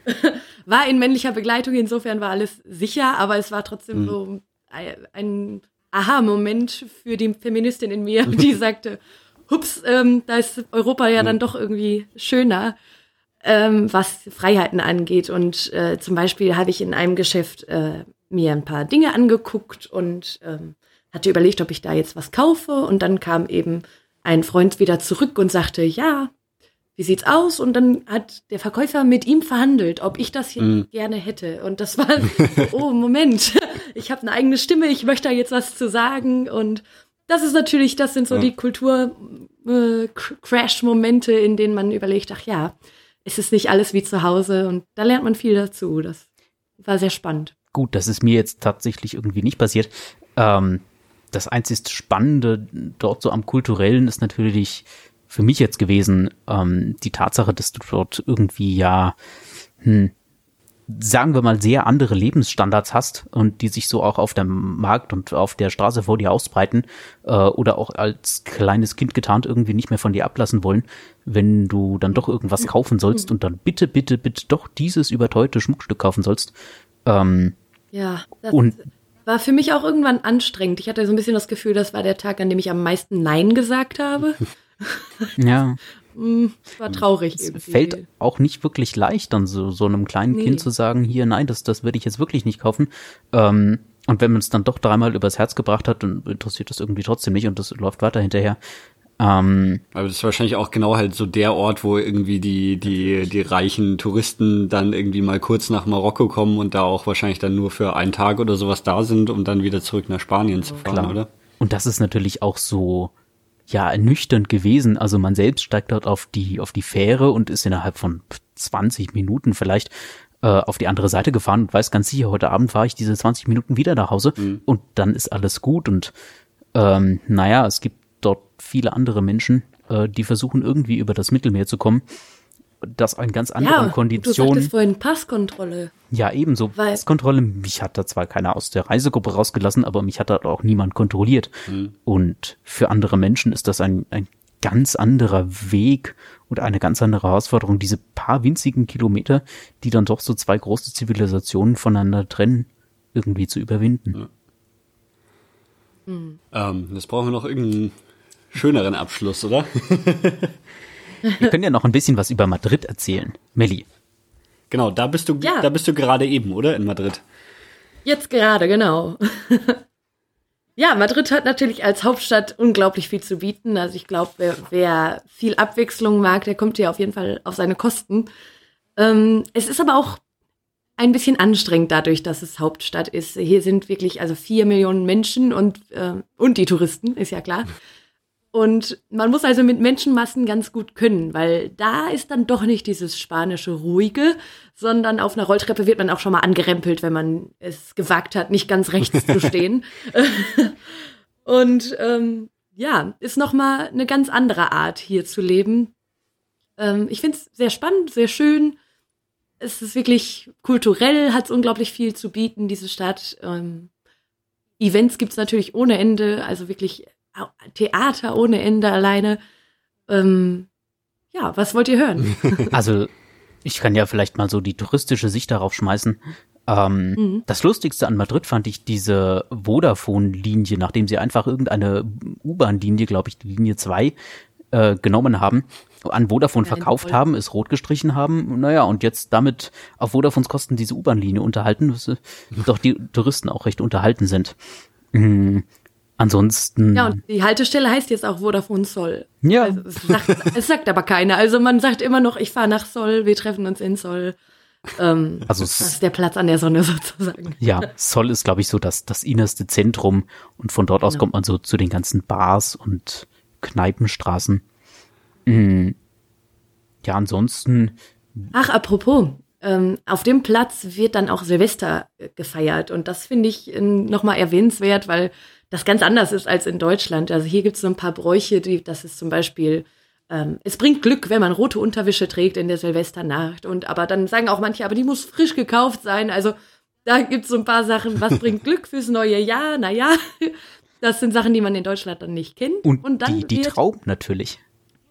war in männlicher Begleitung, insofern war alles sicher, aber es war trotzdem mhm. so ein Aha-Moment für die Feministin in mir, die sagte, hups, ähm, da ist Europa ja dann doch irgendwie schöner, ähm, was Freiheiten angeht. Und äh, zum Beispiel habe ich in einem Geschäft äh, mir ein paar Dinge angeguckt und ähm, hatte überlegt, ob ich da jetzt was kaufe. Und dann kam eben ein Freund wieder zurück und sagte, ja, wie sieht's aus? Und dann hat der Verkäufer mit ihm verhandelt, ob ich das hier mm. gerne hätte. Und das war, oh, Moment, ich habe eine eigene Stimme, ich möchte da jetzt was zu sagen. Und das ist natürlich, das sind so ja. die Kultur-Crash-Momente, äh, in denen man überlegt, ach ja, es ist nicht alles wie zu Hause. Und da lernt man viel dazu. Das war sehr spannend. Gut, das ist mir jetzt tatsächlich irgendwie nicht passiert. Ähm, das einzig Spannende dort so am Kulturellen ist natürlich, für mich jetzt gewesen, ähm, die Tatsache, dass du dort irgendwie ja, hm, sagen wir mal, sehr andere Lebensstandards hast und die sich so auch auf dem Markt und auf der Straße vor dir ausbreiten äh, oder auch als kleines Kind getarnt irgendwie nicht mehr von dir ablassen wollen, wenn du dann doch irgendwas kaufen sollst und dann bitte, bitte, bitte doch dieses überteuerte Schmuckstück kaufen sollst. Ähm, ja, das und war für mich auch irgendwann anstrengend. Ich hatte so ein bisschen das Gefühl, das war der Tag, an dem ich am meisten Nein gesagt habe. Ja. Hm, war traurig. Es irgendwie. fällt auch nicht wirklich leicht, dann so, so einem kleinen nee. Kind zu sagen, hier, nein, das, das würde ich jetzt wirklich nicht kaufen. Ähm, und wenn man es dann doch dreimal übers Herz gebracht hat, dann interessiert das irgendwie trotzdem nicht und das läuft weiter hinterher. Ähm, Aber das ist wahrscheinlich auch genau halt so der Ort, wo irgendwie die, die, die reichen Touristen dann irgendwie mal kurz nach Marokko kommen und da auch wahrscheinlich dann nur für einen Tag oder sowas da sind, um dann wieder zurück nach Spanien zu fahren, Klar. oder? Und das ist natürlich auch so, ja ernüchternd gewesen. Also man selbst steigt dort auf die auf die Fähre und ist innerhalb von 20 Minuten vielleicht äh, auf die andere Seite gefahren und weiß ganz sicher, heute Abend fahre ich diese 20 Minuten wieder nach Hause mhm. und dann ist alles gut und ähm, naja, es gibt dort viele andere Menschen, äh, die versuchen irgendwie über das Mittelmeer zu kommen das in ganz anderen ja, Konditionen. Du sagtest vorhin Passkontrolle. Ja, ebenso. Weil- Passkontrolle. Mich hat da zwar keiner aus der Reisegruppe rausgelassen, aber mich hat da auch niemand kontrolliert. Und für andere Menschen ist das ein, ein ganz anderer Weg und eine ganz andere Herausforderung, diese paar winzigen Kilometer, die dann doch so zwei große Zivilisationen voneinander trennen, irgendwie zu überwinden. Ähm, jetzt brauchen wir noch irgendeinen schöneren Abschluss, oder? Wir können ja noch ein bisschen was über Madrid erzählen. Melli. genau, da bist du, Ja. da bist du gerade eben, oder? In Madrid. Jetzt gerade, genau. ja, Madrid hat natürlich als Hauptstadt unglaublich viel zu bieten. Also ich glaube, wer, wer viel Abwechslung mag, der kommt hier auf jeden Fall auf seine Kosten. Ähm, es ist aber auch ein bisschen anstrengend dadurch, dass es Hauptstadt ist. Hier sind wirklich also vier Millionen Menschen und, äh, und die Touristen, ist ja klar. Und man muss also mit Menschenmassen ganz gut können, weil da ist dann doch nicht dieses spanische Ruhige, sondern auf einer Rolltreppe wird man auch schon mal angerempelt, wenn man es gewagt hat, nicht ganz rechts zu stehen. Und ähm, ja, ist noch mal eine ganz andere Art, hier zu leben. Ähm, ich finde es sehr spannend, sehr schön. Es ist wirklich kulturell, hat es unglaublich viel zu bieten, diese Stadt. Ähm, Events gibt's natürlich ohne Ende, also wirklich Theater ohne Ende alleine. Ähm, ja, was wollt ihr hören? Also, ich kann ja vielleicht mal so die touristische Sicht darauf schmeißen. Ähm, Mhm. Das Lustigste an Madrid fand ich diese Vodafone-Linie, nachdem sie einfach irgendeine U-Bahn-Linie, glaube ich, die Linie 2, äh, genommen haben, an Vodafone Ja, verkauft haben, es rot gestrichen haben, naja, und jetzt damit auf Vodafones Kosten diese U-Bahn-Linie unterhalten, was, äh, doch die Touristen auch recht unterhalten sind. Mhm. Ansonsten, Ja, und die Haltestelle heißt jetzt auch Vodafone Sol. Ja. Also es, sagt, es sagt aber keiner. Also man sagt immer noch, ich fahre nach Sol, wir treffen uns in Sol. Ähm, also das ist der Platz an der Sonne sozusagen. Ja, Sol ist, glaube ich, so das, das innerste Zentrum und von dort aus Genau. kommt man so zu den ganzen Bars und Kneipenstraßen. Mm. Ja, ansonsten, Ach, apropos, ähm, auf dem Platz wird dann auch Silvester äh, gefeiert und das finde ich äh, nochmal erwähnenswert, weil das ganz anders ist als in Deutschland. Also hier gibt es so ein paar Bräuche, die, das ist zum Beispiel, ähm, es bringt Glück, wenn man rote Unterwäsche trägt in der Silvesternacht und aber dann sagen auch manche, aber die muss frisch gekauft sein. Also da gibt es so ein paar Sachen, was bringt Glück fürs neue Jahr? Naja, das sind Sachen, die man in Deutschland dann nicht kennt. und, dann die, die Trauben natürlich.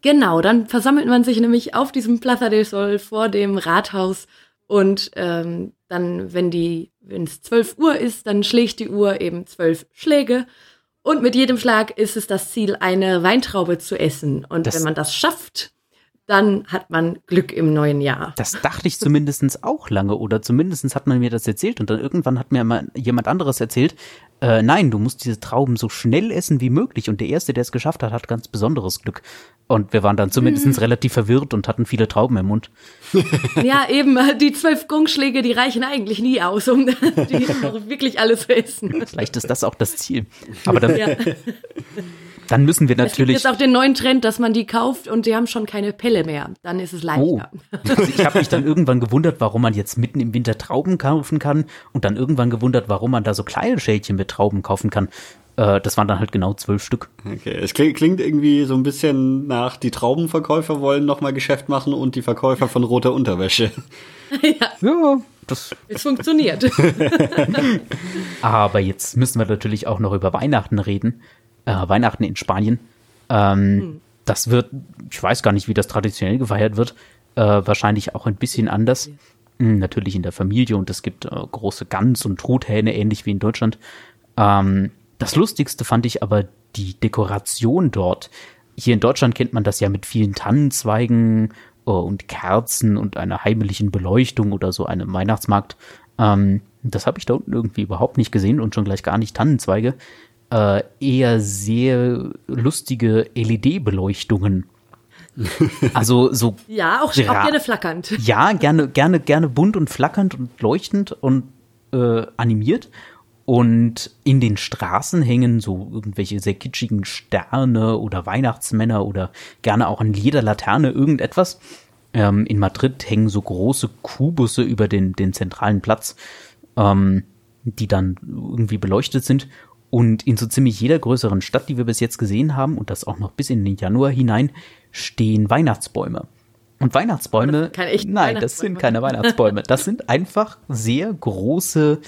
Genau, dann versammelt man sich nämlich auf diesem Plaza del Sol vor dem Rathaus und ähm, dann, wenn die, wenn es 12 Uhr ist, dann schlägt die Uhr eben zwölf Schläge und mit jedem Schlag ist es das Ziel, eine Weintraube zu essen. Und Das- wenn man das schafft, dann hat man Glück im neuen Jahr. Das dachte ich zumindestens auch lange oder zumindestens hat man mir das erzählt und dann irgendwann hat mir mal jemand anderes erzählt, äh, nein, du musst diese Trauben so schnell essen wie möglich und der Erste, der es geschafft hat, hat ganz besonderes Glück. Und wir waren dann zumindestens relativ verwirrt und hatten viele Trauben im Mund. Ja, eben, die zwölf Gongschläge, die reichen eigentlich nie aus, um wirklich alles zu essen. Vielleicht ist das auch das Ziel. Aber dann, Ja. Dann müssen wir Es gibt natürlich. jetzt auch den neuen Trend, dass man die kauft und die haben schon keine Pelle mehr. Dann ist es Oh, leichter. also ich habe mich dann irgendwann gewundert, warum man jetzt mitten im Winter Trauben kaufen kann und dann irgendwann gewundert, warum man da so kleine Schälchen mit Trauben kaufen kann. Äh, das waren dann halt genau zwölf Stück. Okay, es klingt, irgendwie so ein bisschen nach, die Traubenverkäufer wollen nochmal Geschäft machen und die Verkäufer von roter Unterwäsche. Ja, das. Es funktioniert. Aber jetzt müssen wir natürlich auch noch über Weihnachten reden. Äh, Weihnachten in Spanien. Ähm, Das wird, ich weiß gar nicht, wie das traditionell gefeiert wird. Äh, wahrscheinlich auch ein bisschen anders. Mm, Natürlich in der Familie und es gibt äh, große Gans und Truthähne, ähnlich wie in Deutschland. Ähm, das Lustigste fand ich aber die Dekoration dort. Hier in Deutschland kennt man das ja mit vielen Tannenzweigen äh, und Kerzen und einer heimlichen Beleuchtung oder so einem Weihnachtsmarkt. Ähm, das habe ich da unten irgendwie überhaupt nicht gesehen und schon gleich gar nicht Tannenzweige. Äh, eher sehr lustige LED-Beleuchtungen. Also so Ja, auch, auch Ja. gerne flackernd. ja, gerne, gerne, gerne bunt und flackernd und leuchtend und äh, animiert. Und in den Straßen hängen so irgendwelche sehr kitschigen Sterne oder Weihnachtsmänner oder gerne auch eine Lederlaterne, irgendetwas. Ähm, in Madrid hängen so große Kubusse über den, den zentralen Platz, ähm, die dann irgendwie beleuchtet sind. Und in so ziemlich jeder größeren Stadt, die wir bis jetzt gesehen haben, und das auch noch bis in den Januar hinein, stehen Weihnachtsbäume. Und Weihnachtsbäume, nein, das sind Weihnachtsbäume. keine Weihnachtsbäume. Das sind einfach sehr große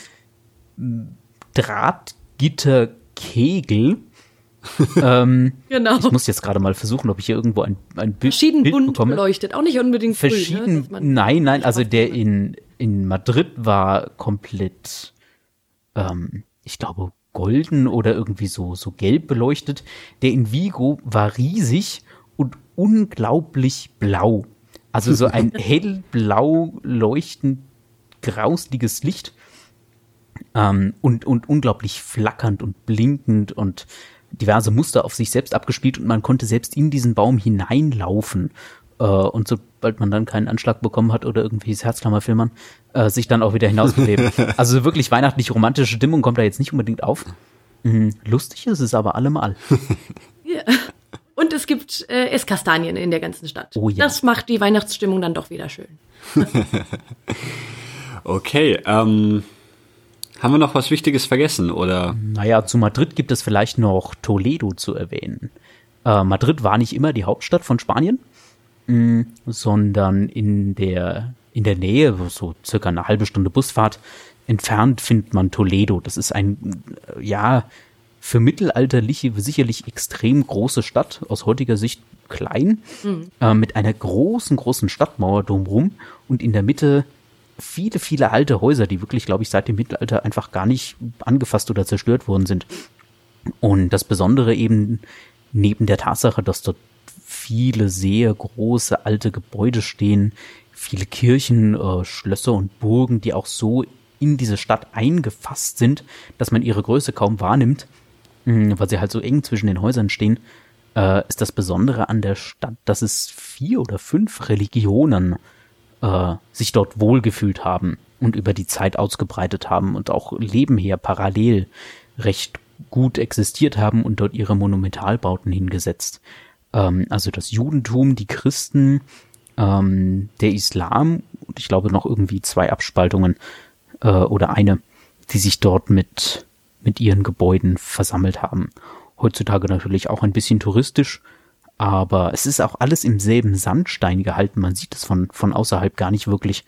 m, Drahtgitterkegel. ähm, Genau. ich muss jetzt gerade mal versuchen, ob ich hier irgendwo ein, ein Bild, Verschieden Bild bunt bekomme. beleuchtet, auch nicht unbedingt grün, Verschieden, ne, dass man- nein, nein, also der in, in Madrid war komplett, ähm, ich glaube, golden oder irgendwie so, so gelb beleuchtet. Der in Vigo war riesig und unglaublich blau. Also so ein hellblau leuchtend grausliges Licht. Ähm, und, und unglaublich flackernd und blinkend und diverse Muster auf sich selbst abgespielt und man konnte selbst in diesen Baum hineinlaufen. Äh, und sobald man dann keinen Anschlag bekommen hat oder irgendwelches Herzklammerfilmern, äh, sich dann auch wieder hinausbegeben. also wirklich weihnachtlich romantische Stimmung kommt da jetzt nicht unbedingt auf. Mhm, lustig ist es aber allemal. Ja. Und es gibt äh, Esskastanien in der ganzen Stadt. Oh ja. Das macht die Weihnachtsstimmung dann doch wieder schön. Okay, ähm, haben wir noch was Wichtiges vergessen oder? Naja, zu Madrid gibt es vielleicht noch Toledo zu erwähnen. Äh, Madrid war nicht immer die Hauptstadt von Spanien, mh, sondern in der, in der Nähe, so circa eine halbe Stunde Busfahrt entfernt, findet man Toledo. Das ist ein, ja, für mittelalterliche sicherlich extrem große Stadt, aus heutiger Sicht klein, äh, mit einer großen, großen Stadtmauer drumherum und in der Mitte viele, viele alte Häuser, die wirklich, glaube ich, seit dem Mittelalter einfach gar nicht angefasst oder zerstört worden sind. Und das Besondere eben neben der Tatsache, dass dort viele sehr große alte Gebäude stehen, viele Kirchen, äh, Schlösser und Burgen, die auch so in diese Stadt eingefasst sind, dass man ihre Größe kaum wahrnimmt, mh, weil sie halt so eng zwischen den Häusern stehen, äh, ist das Besondere an der Stadt, dass es vier oder fünf Religionen äh, sich dort wohlgefühlt haben und über die Zeit ausgebreitet haben und auch nebenher parallel recht gut existiert haben und dort ihre Monumentalbauten hingesetzt. Ähm, also das Judentum, die Christen, ähm, der Islam und ich glaube noch irgendwie zwei Abspaltungen äh, oder eine, die sich dort mit, mit ihren Gebäuden versammelt haben. Heutzutage natürlich auch ein bisschen touristisch, aber es ist auch alles im selben Sandstein gehalten. Man sieht es von, von außerhalb gar nicht wirklich.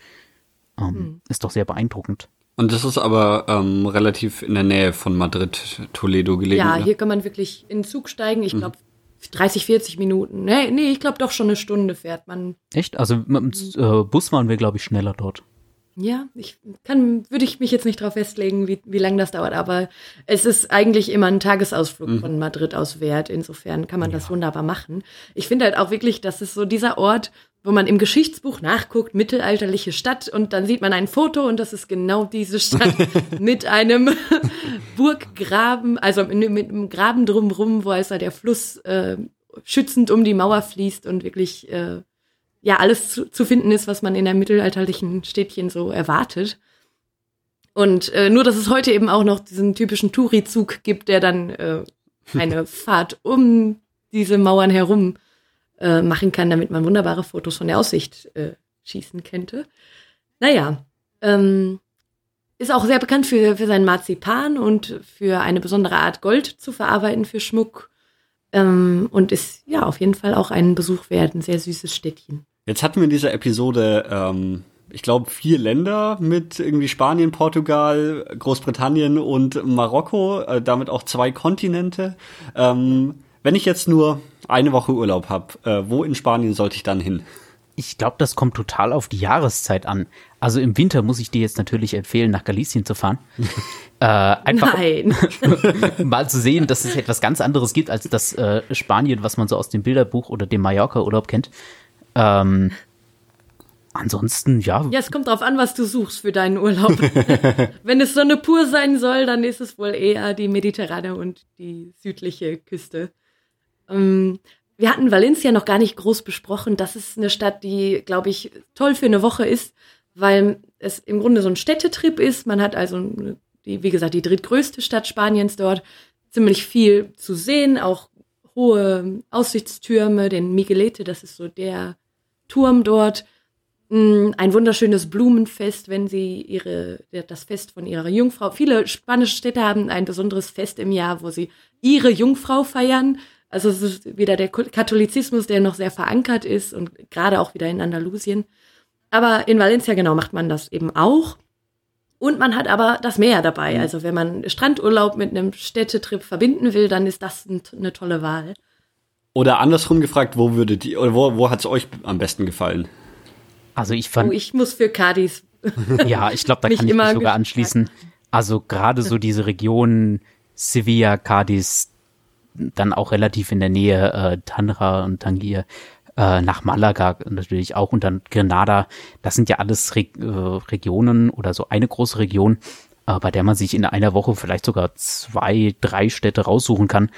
Ähm, Ist doch sehr beeindruckend. Und das ist aber ähm, relativ in der Nähe von Madrid, Toledo gelegen. Ja, oder? hier kann man wirklich in den Zug steigen. Ich glaube, 30, 40 Minuten. Nee, nee ich glaube doch schon eine Stunde fährt man. Echt? Also mit dem äh, Bus waren wir, glaube ich, schneller dort. Ja, ich kann, würde ich mich jetzt nicht drauf festlegen, wie, wie lange das dauert, aber es ist eigentlich immer ein Tagesausflug von Madrid aus wert. Insofern kann man das wunderbar machen. Ich finde halt auch wirklich, das ist so dieser Ort, wo man im Geschichtsbuch nachguckt, mittelalterliche Stadt, und dann sieht man ein Foto und das ist genau diese Stadt mit einem Burggraben, also mit, einem Graben drumrum, wo also der Fluss äh, schützend um die Mauer fließt und wirklich äh, ja alles zu, zu finden ist, was man in einem mittelalterlichen Städtchen so erwartet. Und äh, nur, dass es heute eben auch noch diesen typischen Touri-Zug gibt, der dann äh, eine Fahrt um diese Mauern herum äh, machen kann, damit man wunderbare Fotos von der Aussicht äh, schießen könnte. Naja, ähm, ist auch sehr bekannt für, für seinen Marzipan und für eine besondere Art Gold zu verarbeiten für Schmuck. Ähm, und ist ja auf jeden Fall auch einen Besuch wert, ein sehr süßes Städtchen. Jetzt hatten wir in dieser Episode, ähm, ich glaube, vier Länder mit irgendwie Spanien, Portugal, Großbritannien und Marokko, äh, damit auch zwei Kontinente. Ähm, wenn ich jetzt nur eine Woche Urlaub habe, äh, wo in Spanien sollte ich dann hin? Ich glaube, das kommt total auf die Jahreszeit an. Also im Winter muss ich dir jetzt natürlich empfehlen, nach Galicien zu fahren. äh, einfach Nein. mal zu sehen, dass es etwas ganz anderes gibt als das äh, Spanien, was man so aus dem Bilderbuch oder dem Mallorca-Urlaub kennt. Ähm, ansonsten, ja, Ja, es kommt drauf an, was du suchst für deinen Urlaub. Wenn es Sonne pur sein soll, dann ist es wohl eher die mediterrane und die südliche Küste. Ähm, wir hatten Valencia noch gar nicht groß besprochen. Das ist eine Stadt, die, glaube ich, toll für eine Woche ist, weil es im Grunde so ein Städtetrip ist. Man hat also, die, wie gesagt, die drittgrößte Stadt Spaniens dort. Ziemlich viel zu sehen, auch hohe Aussichtstürme, den Miguelete, das ist so der Turm dort. Mm, Ein wunderschönes Blumenfest, wenn sie ihre, das Fest von ihrer Jungfrau. Viele spanische Städte haben ein besonderes Fest im Jahr, wo sie ihre Jungfrau feiern. Also es ist wieder der Katholizismus, der noch sehr verankert ist und gerade auch wieder in Andalusien. Aber in Valencia genau macht man das eben auch. Und man hat aber das Meer dabei. Mhm. Also wenn man Strandurlaub mit einem Städtetrip verbinden will, dann ist das eine tolle Wahl. Oder andersrum gefragt, wo würdet ihr, oder wo, wo hat es euch am besten gefallen? Also ich fand. Oh, ich muss für Cadiz. ja, ich glaube, da kann ich mich sogar anschließen. Also gerade so diese Region Sevilla, Cadiz, dann auch relativ in der Nähe äh, Tanra und Tangier, äh, nach Malaga natürlich auch und dann Grenada. Das sind ja alles Re äh, Regionen oder so eine große Region, äh, bei der man sich in einer Woche vielleicht sogar zwei, drei Städte raussuchen kann.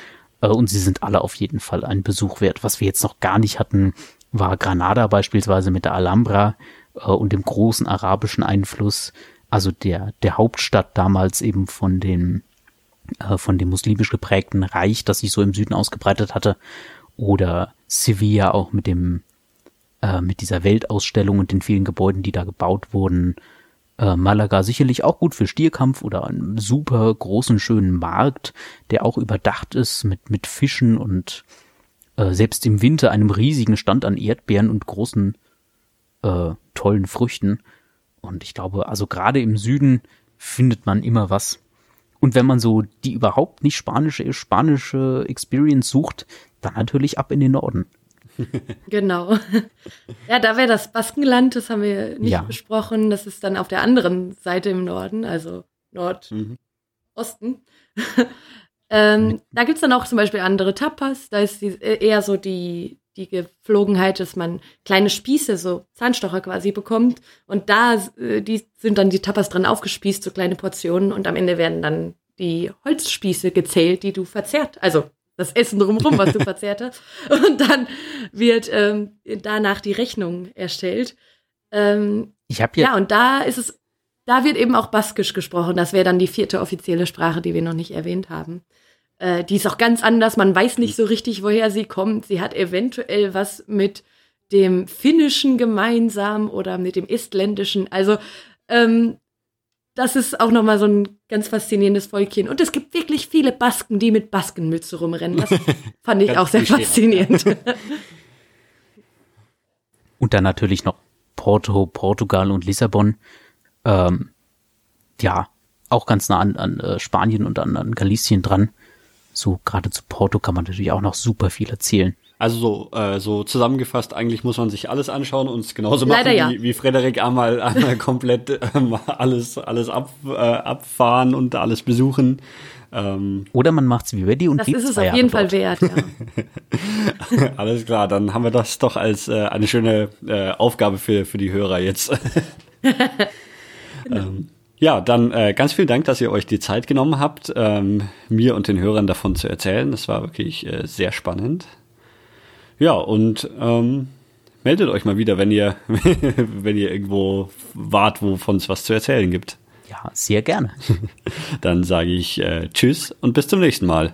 Äh, und sie sind alle auf jeden Fall ein Besuch wert. Was wir jetzt noch gar nicht hatten, war Granada beispielsweise mit der Alhambra äh, und dem großen arabischen Einfluss, also der, der Hauptstadt damals eben von dem, äh, von dem muslimisch geprägten Reich, das sich so im Süden ausgebreitet hatte oder Sevilla auch mit dem äh, mit dieser Weltausstellung und den vielen Gebäuden, die da gebaut wurden. Äh, Malaga sicherlich auch gut für Stierkampf oder einen super großen schönen Markt, der auch überdacht ist mit mit Fischen und äh, selbst im Winter einem riesigen Stand an Erdbeeren und großen äh, tollen Früchten. Und ich glaube, also gerade im Süden findet man immer was. Und wenn man so die überhaupt nicht spanische, spanische Experience sucht, dann natürlich ab in den Norden. genau. Ja, da wäre das Baskenland, das haben wir nicht ja. besprochen. Das ist dann auf der anderen Seite im Norden, also Nordosten. Mhm. ähm, da gibt's dann auch zum Beispiel andere Tapas. Da ist die, äh, eher so die, die Geflogenheit, dass man kleine Spieße, so Zahnstocher quasi bekommt. Und da äh, die sind dann die Tapas dran aufgespießt, so kleine Portionen. Und am Ende werden dann die Holzspieße gezählt, die du verzehrt. Also das Essen drumherum, was du verzehrt hast. Und dann wird ähm, danach die Rechnung erstellt. Ähm, ich habe ja. Ja, und da ist es, da wird eben auch Baskisch gesprochen. Das wäre dann die vierte offizielle Sprache, die wir noch nicht erwähnt haben. Äh, die ist auch ganz anders. Man weiß nicht so richtig, woher sie kommt. Sie hat eventuell was mit dem Finnischen gemeinsam oder mit dem Estländischen. Also ähm, das ist auch nochmal so ein ganz faszinierendes Volkchen. Und es gibt wirklich viele Basken, die mit Baskenmütze rumrennen. Das fand ich auch sehr faszinierend. und dann natürlich noch Porto, Portugal und Lissabon. Ähm, ja, auch ganz nah an, an äh, Spanien und an, an Galicien dran. So gerade zu Porto kann man natürlich auch noch super viel erzählen. Also so, äh, so zusammengefasst, eigentlich muss man sich alles anschauen und es genauso machen ja. wie, wie Frederik einmal, einmal komplett ähm, alles, alles ab, äh, abfahren und alles besuchen. Ähm, Oder man macht's wie Ready und Das ist es auf jeden Fall wert, ja. alles klar, dann haben wir das doch als äh, eine schöne äh, Aufgabe für, für die Hörer jetzt. genau. ähm, ja, dann äh, ganz vielen Dank, dass ihr euch die Zeit genommen habt, ähm, mir und den Hörern davon zu erzählen. Das war wirklich äh, sehr spannend. Ja, und ähm, meldet euch mal wieder, wenn ihr, wenn ihr irgendwo wart, wovon es was zu erzählen gibt. Ja, sehr gerne. Dann sage ich äh, Tschüss und bis zum nächsten Mal.